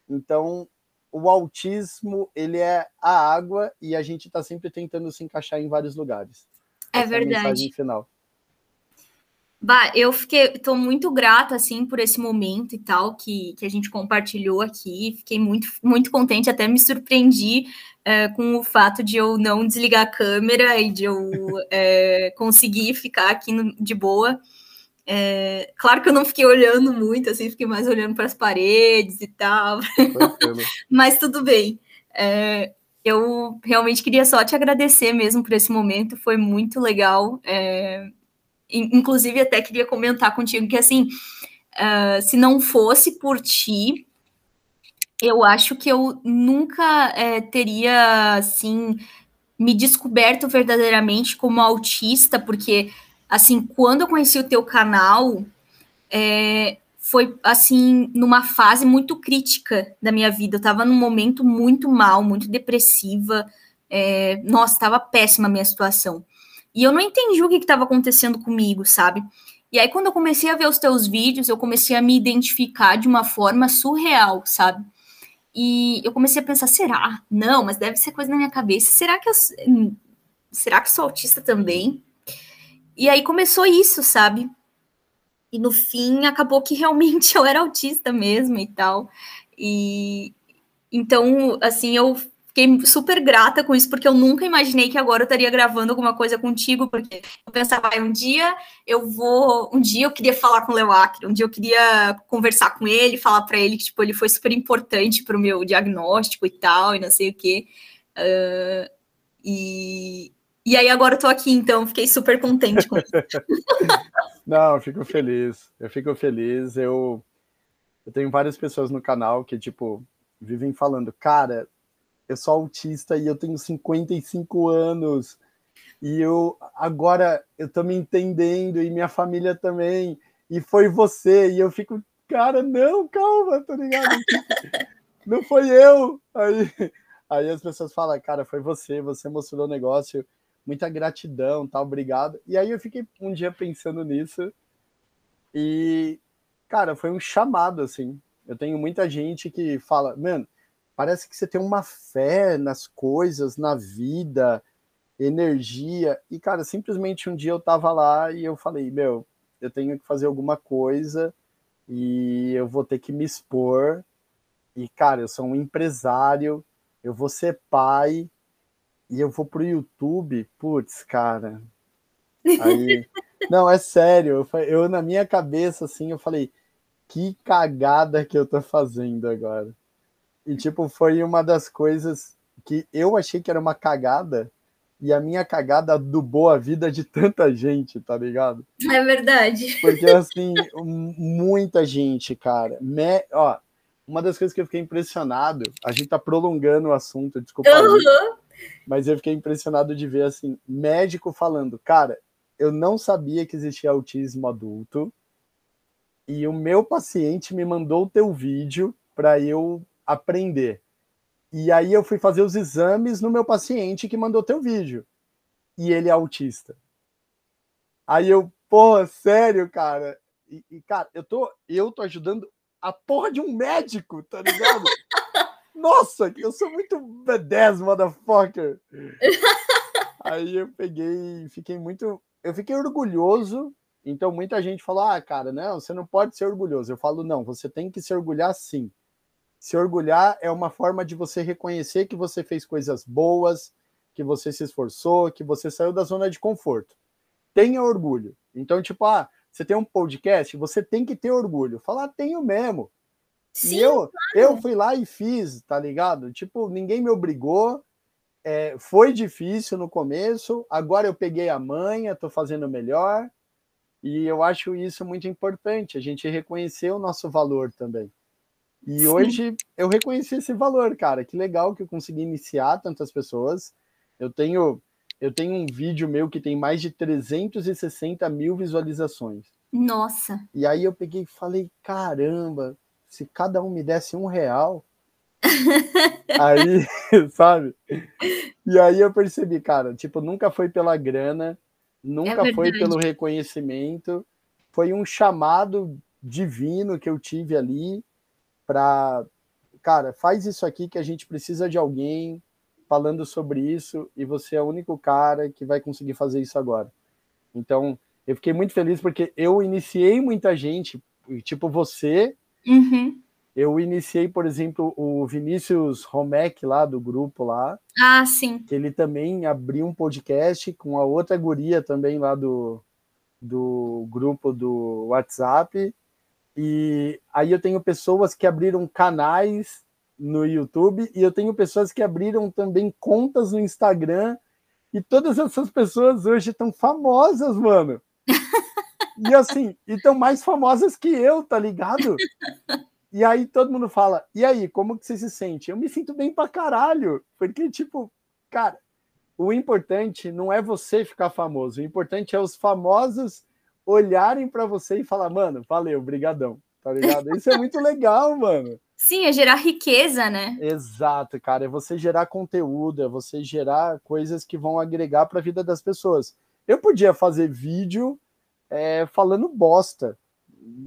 Então, o autismo, ele é a água e a gente está sempre tentando se encaixar em vários lugares. É Essa verdade. É a mensagem final. Bah, eu fiquei, tô muito grata assim por esse momento e tal que, que a gente compartilhou aqui. Fiquei muito, muito contente, até me surpreendi é, com o fato de eu não desligar a câmera e de eu é, conseguir ficar aqui no, de boa. É, claro que eu não fiquei olhando muito, assim, fiquei mais olhando para as paredes e tal. Mas tudo bem. Eu realmente queria só te agradecer mesmo por esse momento, foi muito legal. Inclusive até queria comentar contigo que assim, uh, se não fosse por ti, eu acho que eu nunca é, teria assim me descoberto verdadeiramente como autista, porque assim, quando eu conheci o teu canal, é, foi assim, numa fase muito crítica da minha vida. Eu tava num momento muito mal, muito depressiva. É, nossa, tava péssima a minha situação. E eu não entendi o que estava acontecendo comigo, sabe? E aí, quando eu comecei a ver os teus vídeos, eu comecei a me identificar de uma forma surreal, sabe? E eu comecei a pensar, será? Não, mas deve ser coisa na minha cabeça. Será que eu será que sou autista também? E aí começou isso, sabe? E no fim acabou que realmente eu era autista mesmo e tal. E então, assim, eu fiquei super grata com isso, porque eu nunca imaginei que agora eu estaria gravando alguma coisa contigo, porque eu pensava, um dia eu vou, um dia eu queria falar com o Leo Acre, um dia eu queria conversar com ele, falar para ele que, tipo, ele foi super importante para o meu diagnóstico e tal, e não sei o quê. Uh, e, e aí agora eu tô aqui, então fiquei super contente com isso. não, eu fico feliz, eu fico feliz, eu, eu tenho várias pessoas no canal que, tipo, vivem falando, cara, eu sou autista e eu tenho 55 anos. E eu agora eu tô me entendendo e minha família também. E foi você. E eu fico, cara, não, calma, tá ligado? não foi eu. Aí, aí as pessoas falam, cara, foi você, você mostrou o negócio. Muita gratidão, tá? Obrigado. E aí eu fiquei um dia pensando nisso. E, cara, foi um chamado, assim. Eu tenho muita gente que fala, mano, parece que você tem uma fé nas coisas, na vida, energia. E, cara, simplesmente um dia eu tava lá e eu falei, meu, eu tenho que fazer alguma coisa e eu vou ter que me expor. E, cara, eu sou um empresário, eu vou ser pai e eu vou pro YouTube. Putz, cara. Aí. Não, é sério. Eu, eu, na minha cabeça, assim, eu falei, que cagada que eu tô fazendo agora. E, tipo, foi uma das coisas que eu achei que era uma cagada, e a minha cagada adubou a vida de tanta gente, tá ligado? É verdade. Porque, assim, muita gente, cara. Me... Ó, uma das coisas que eu fiquei impressionado, a gente tá prolongando o assunto, desculpa. Uhum. mas eu fiquei impressionado de ver, assim, médico falando, cara, eu não sabia que existia autismo adulto. E o meu paciente me mandou o teu vídeo para eu aprender. E aí eu fui fazer os exames no meu paciente que mandou teu vídeo. E ele é autista. Aí eu, porra, sério, cara. E, e, cara, eu tô, eu tô ajudando a porra de um médico, tá ligado? Nossa, eu sou muito B10, motherfucker. Aí eu peguei, fiquei muito. Eu fiquei orgulhoso. Então muita gente falou: ah, cara, não, você não pode ser orgulhoso. Eu falo: não, você tem que se orgulhar sim. Se orgulhar é uma forma de você reconhecer que você fez coisas boas, que você se esforçou, que você saiu da zona de conforto. Tenha orgulho. Então, tipo, ah, você tem um podcast, você tem que ter orgulho. Falar, ah, tenho mesmo. Sim, e eu, claro. eu fui lá e fiz, tá ligado? Tipo, ninguém me obrigou. É, foi difícil no começo, agora eu peguei a manha, tô fazendo melhor. E eu acho isso muito importante, a gente reconhecer o nosso valor também. E Sim. hoje eu reconheci esse valor, cara. Que legal que eu consegui iniciar tantas pessoas. Eu tenho eu tenho um vídeo meu que tem mais de 360 mil visualizações. Nossa! E aí eu peguei e falei, caramba, se cada um me desse um real, aí, sabe? E aí eu percebi, cara, tipo, nunca foi pela grana, nunca é foi pelo reconhecimento, foi um chamado divino que eu tive ali para, cara, faz isso aqui que a gente precisa de alguém falando sobre isso e você é o único cara que vai conseguir fazer isso agora. Então, eu fiquei muito feliz porque eu iniciei muita gente, tipo você, Uhum. Eu iniciei, por exemplo, o Vinícius Romek lá do grupo lá. Ah, sim. Que ele também abriu um podcast com a outra guria também lá do, do grupo do WhatsApp. E aí eu tenho pessoas que abriram canais no YouTube e eu tenho pessoas que abriram também contas no Instagram. E todas essas pessoas hoje estão famosas, mano. E assim, e tão mais famosas que eu, tá ligado? E aí todo mundo fala, e aí, como que você se sente? Eu me sinto bem pra caralho, porque, tipo, cara, o importante não é você ficar famoso, o importante é os famosos olharem para você e falar, mano, valeu, brigadão, tá ligado? Isso é muito legal, mano. Sim, é gerar riqueza, né? Exato, cara, é você gerar conteúdo, é você gerar coisas que vão agregar para a vida das pessoas. Eu podia fazer vídeo é, falando bosta,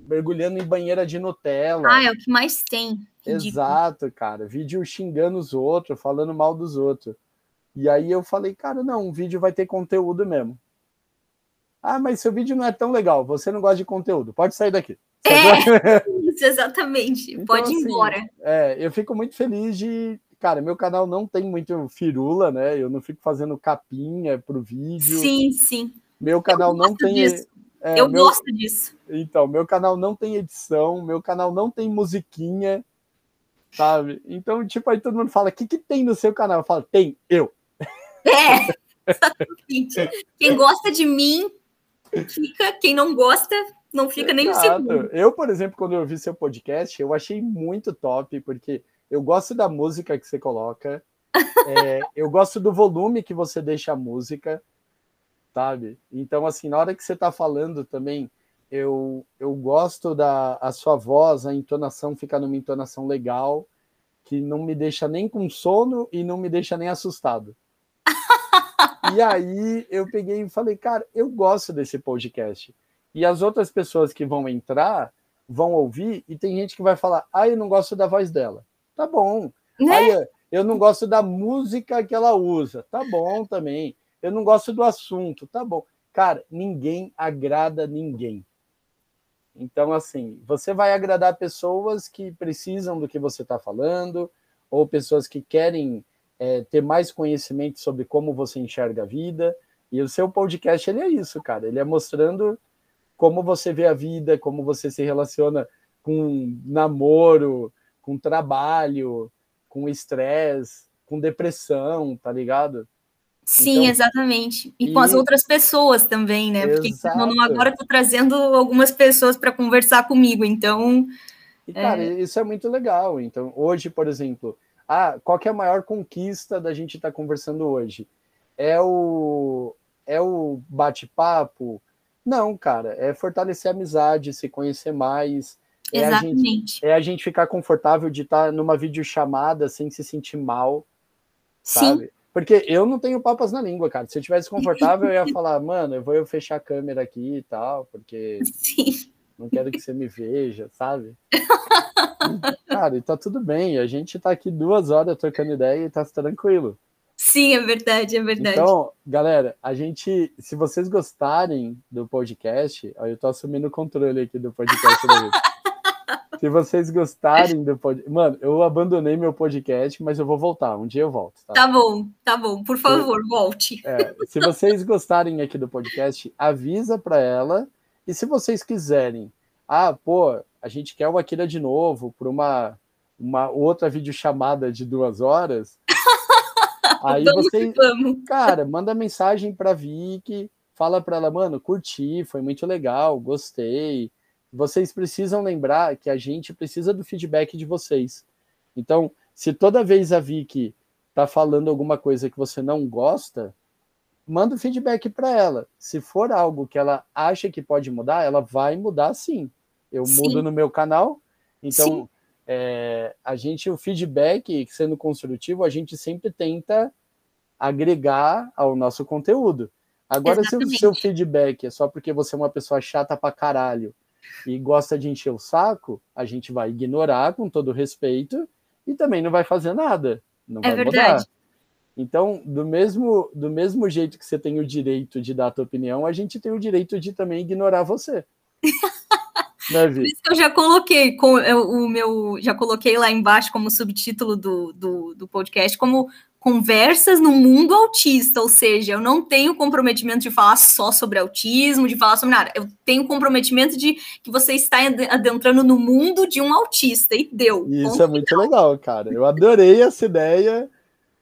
mergulhando em banheira de Nutella. Ah, é o que mais tem. Ridículo. Exato, cara. Vídeo xingando os outros, falando mal dos outros. E aí eu falei, cara, não, um vídeo vai ter conteúdo mesmo. Ah, mas seu vídeo não é tão legal, você não gosta de conteúdo, pode sair daqui. É, isso, exatamente. Então, pode ir assim, embora. É, eu fico muito feliz de. Cara, meu canal não tem muito firula, né? Eu não fico fazendo capinha pro vídeo. Sim, sim. Meu canal não tem. Disso. É, eu meu... gosto disso. Então, meu canal não tem edição, meu canal não tem musiquinha, sabe? Então, tipo, aí todo mundo fala: o que, que tem no seu canal? Eu falo: tem, eu. É, exatamente. Quem gosta de mim, fica. Quem não gosta, não fica nem Exato. um segundo. Eu, por exemplo, quando eu vi seu podcast, eu achei muito top, porque eu gosto da música que você coloca, é, eu gosto do volume que você deixa a música sabe? Então, assim, na hora que você está falando também, eu, eu gosto da a sua voz, a entonação fica numa entonação legal, que não me deixa nem com sono e não me deixa nem assustado. e aí eu peguei e falei, cara, eu gosto desse podcast. E as outras pessoas que vão entrar vão ouvir, e tem gente que vai falar, ah, eu não gosto da voz dela. Tá bom. Né? Eu não gosto da música que ela usa. Tá bom também eu não gosto do assunto, tá bom. Cara, ninguém agrada ninguém. Então, assim, você vai agradar pessoas que precisam do que você está falando, ou pessoas que querem é, ter mais conhecimento sobre como você enxerga a vida. E o seu podcast, ele é isso, cara. Ele é mostrando como você vê a vida, como você se relaciona com namoro, com trabalho, com estresse, com depressão, tá ligado? Sim, então, exatamente. E, e, com as outras pessoas também, né? Porque não, agora estou trazendo algumas pessoas para conversar comigo, então. E, cara, é... isso é muito legal. Então, hoje, por exemplo, ah, qual é a maior conquista da gente estar tá conversando hoje? É o é o bate-papo? Não, cara, é fortalecer a amizade, se conhecer mais. É Exatamente. A gente, é a gente ficar confortável de estar numa videochamada sem se sentir mal, sabe? Sim. Porque eu não tenho papas na língua, cara. Se eu tivesse confortável, eu ia falar, mano, eu vou fechar a câmera aqui e tal, porque Sim. Não quero que você me veja, sabe? cara, e tá tudo bem. A gente tá aqui duas horas trocando ideia e tá tranquilo. Sim, é verdade, é verdade. Então, galera, a gente, se vocês gostarem do podcast, ó, eu tô assumindo o controle aqui do podcast da Se vocês gostarem do podcast. Mano, eu abandonei meu podcast, mas eu vou voltar. Um dia eu volto. Tá, tá bom, tá bom. Por favor, volte. É, se vocês gostarem aqui do podcast, avisa para ela. E se vocês quiserem, ah, pô, a gente quer o Akira de novo por uma, uma outra videochamada de duas horas. Aí vamos você, cara, manda mensagem para Vicky, fala para ela, mano, curti, foi muito legal, gostei. Vocês precisam lembrar que a gente precisa do feedback de vocês. Então, se toda vez a Vicky tá falando alguma coisa que você não gosta, manda o feedback para ela. Se for algo que ela acha que pode mudar, ela vai mudar sim. Eu sim. mudo no meu canal. Então, é, a gente, o feedback, sendo construtivo, a gente sempre tenta agregar ao nosso conteúdo. Agora, Exatamente. se o seu feedback é só porque você é uma pessoa chata pra caralho e gosta de encher o saco, a gente vai ignorar com todo respeito e também não vai fazer nada. Não é vai verdade. mudar. Então, do mesmo, do mesmo jeito que você tem o direito de dar a tua opinião, a gente tem o direito de também ignorar você. Né, Por isso que eu já coloquei com eu, o meu, já coloquei lá embaixo como subtítulo do, do, do podcast, como conversas no mundo autista, ou seja, eu não tenho comprometimento de falar só sobre autismo, de falar sobre nada. Eu tenho comprometimento de que você está adentrando no mundo de um autista e deu. Isso é muito legal, cara. Eu adorei essa ideia.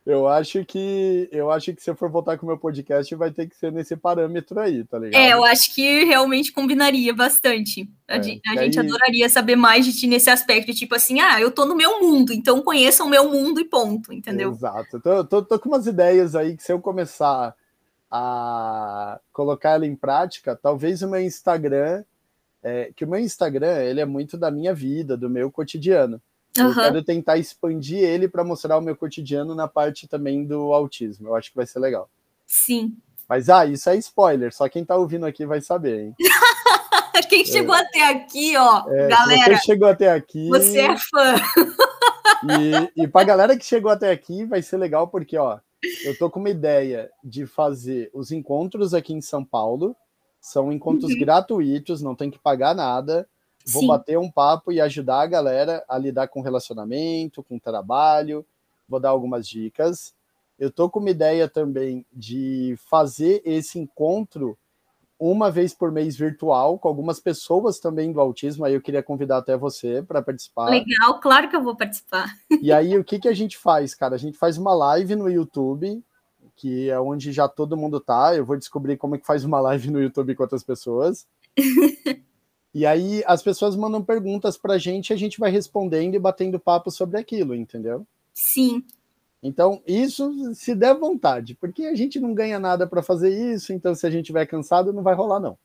Eu acho que eu acho que se eu for voltar com o meu podcast, vai ter que ser nesse parâmetro aí, tá ligado? É, eu acho que realmente combinaria bastante. A, é, gente, a gente adoraria saber mais de ti nesse aspecto, tipo assim, ah, eu tô no meu mundo, então conheça o meu mundo e ponto, entendeu? Exato. Tô, tô, tô com umas ideias aí que se eu começar a colocar ela em prática, talvez o meu Instagram, é, que o meu Instagram, ele é muito da minha vida, do meu cotidiano. Eu quero tentar expandir ele para mostrar o meu cotidiano na parte também do autismo. Eu acho que vai ser legal. Sim. Mas, ah, isso é spoiler. Só quem tá ouvindo aqui vai saber, hein? quem chegou é. até aqui, ó, é, galera. Você chegou até aqui. Você é fã. E, e para galera que chegou até aqui, vai ser legal porque, ó, eu tô com uma ideia de fazer os encontros aqui em São Paulo. São encontros uhum. gratuitos, não tem que pagar nada. Vou Sim. bater um papo e ajudar a galera a lidar com relacionamento, com trabalho. Vou dar algumas dicas. Eu tô com uma ideia também de fazer esse encontro uma vez por mês virtual com algumas pessoas também do autismo. Aí eu queria convidar até você para participar. Legal, claro que eu vou participar. E aí o que que a gente faz, cara? A gente faz uma live no YouTube, que é onde já todo mundo tá. Eu vou descobrir como é que faz uma live no YouTube com outras pessoas. E aí as pessoas mandam perguntas para a gente, a gente vai respondendo e batendo papo sobre aquilo, entendeu? Sim. Então, isso se der vontade, porque a gente não ganha nada para fazer isso, então se a gente estiver cansado, não vai rolar, não.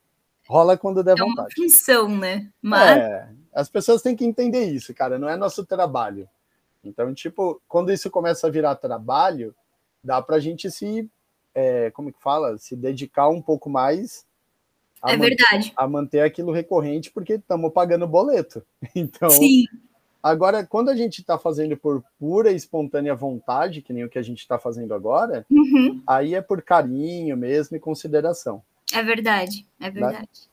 Rola quando der é vontade. É uma função, né? Mas... É, as pessoas têm que entender isso, cara, não é nosso trabalho. Então, tipo, quando isso começa a virar trabalho, dá para a gente se, é, como que fala, se dedicar um pouco mais é verdade. a manter aquilo recorrente, porque estamos pagando boleto. Então, Sim. agora, quando a gente está fazendo por pura e espontânea vontade, que nem o que a gente está fazendo agora, uhum. aí é por carinho mesmo e consideração. É verdade, é né? verdade.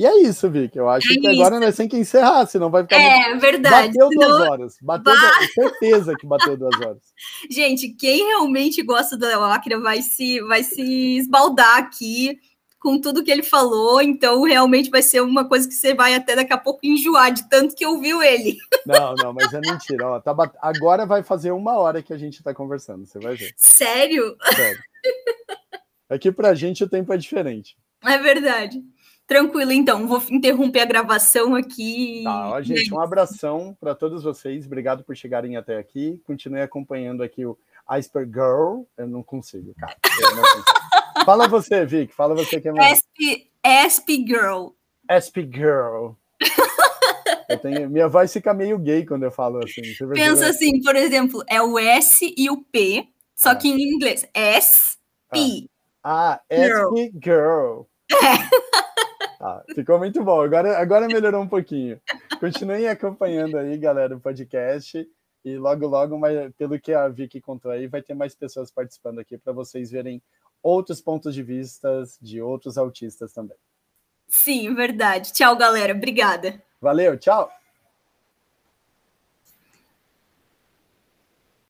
E é isso, Vic. Eu acho é que isso. agora nós temos que encerrar, senão vai ficar. É muito... verdade. Bateu duas horas. Bateu ba... certeza que bateu duas horas. Gente, quem realmente gosta do Acre vai se, vai se esbaldar aqui com tudo que ele falou, então realmente vai ser uma coisa que você vai até daqui a pouco enjoar de tanto que ouviu ele. Não, não, mas é mentira. Ó, tá bat... Agora vai fazer uma hora que a gente está conversando, você vai ver. Sério? Sério. É que pra gente o tempo é diferente. É verdade. Tranquilo, então, vou interromper a gravação aqui. Tá, ó, gente, um abração para todos vocês. Obrigado por chegarem até aqui. Continue acompanhando aqui o Iceberg Girl. Eu não consigo, cara. Eu não consigo. Fala você, Vic. Fala você que é mais. SP, SP Girl. SP Girl. Tenho, minha voz fica meio gay quando eu falo assim. Pensa assim, por exemplo, é o S e o P, só ah. que em inglês. S, P. Ah, ah SP Girl. Ah, ficou muito bom. Agora, agora melhorou um pouquinho. Continuem acompanhando aí, galera, o podcast. E logo, logo, mas, pelo que a Vicky contou aí, vai ter mais pessoas participando aqui para vocês verem outros pontos de vista de outros autistas também. Sim, verdade. Tchau, galera. Obrigada. Valeu, tchau.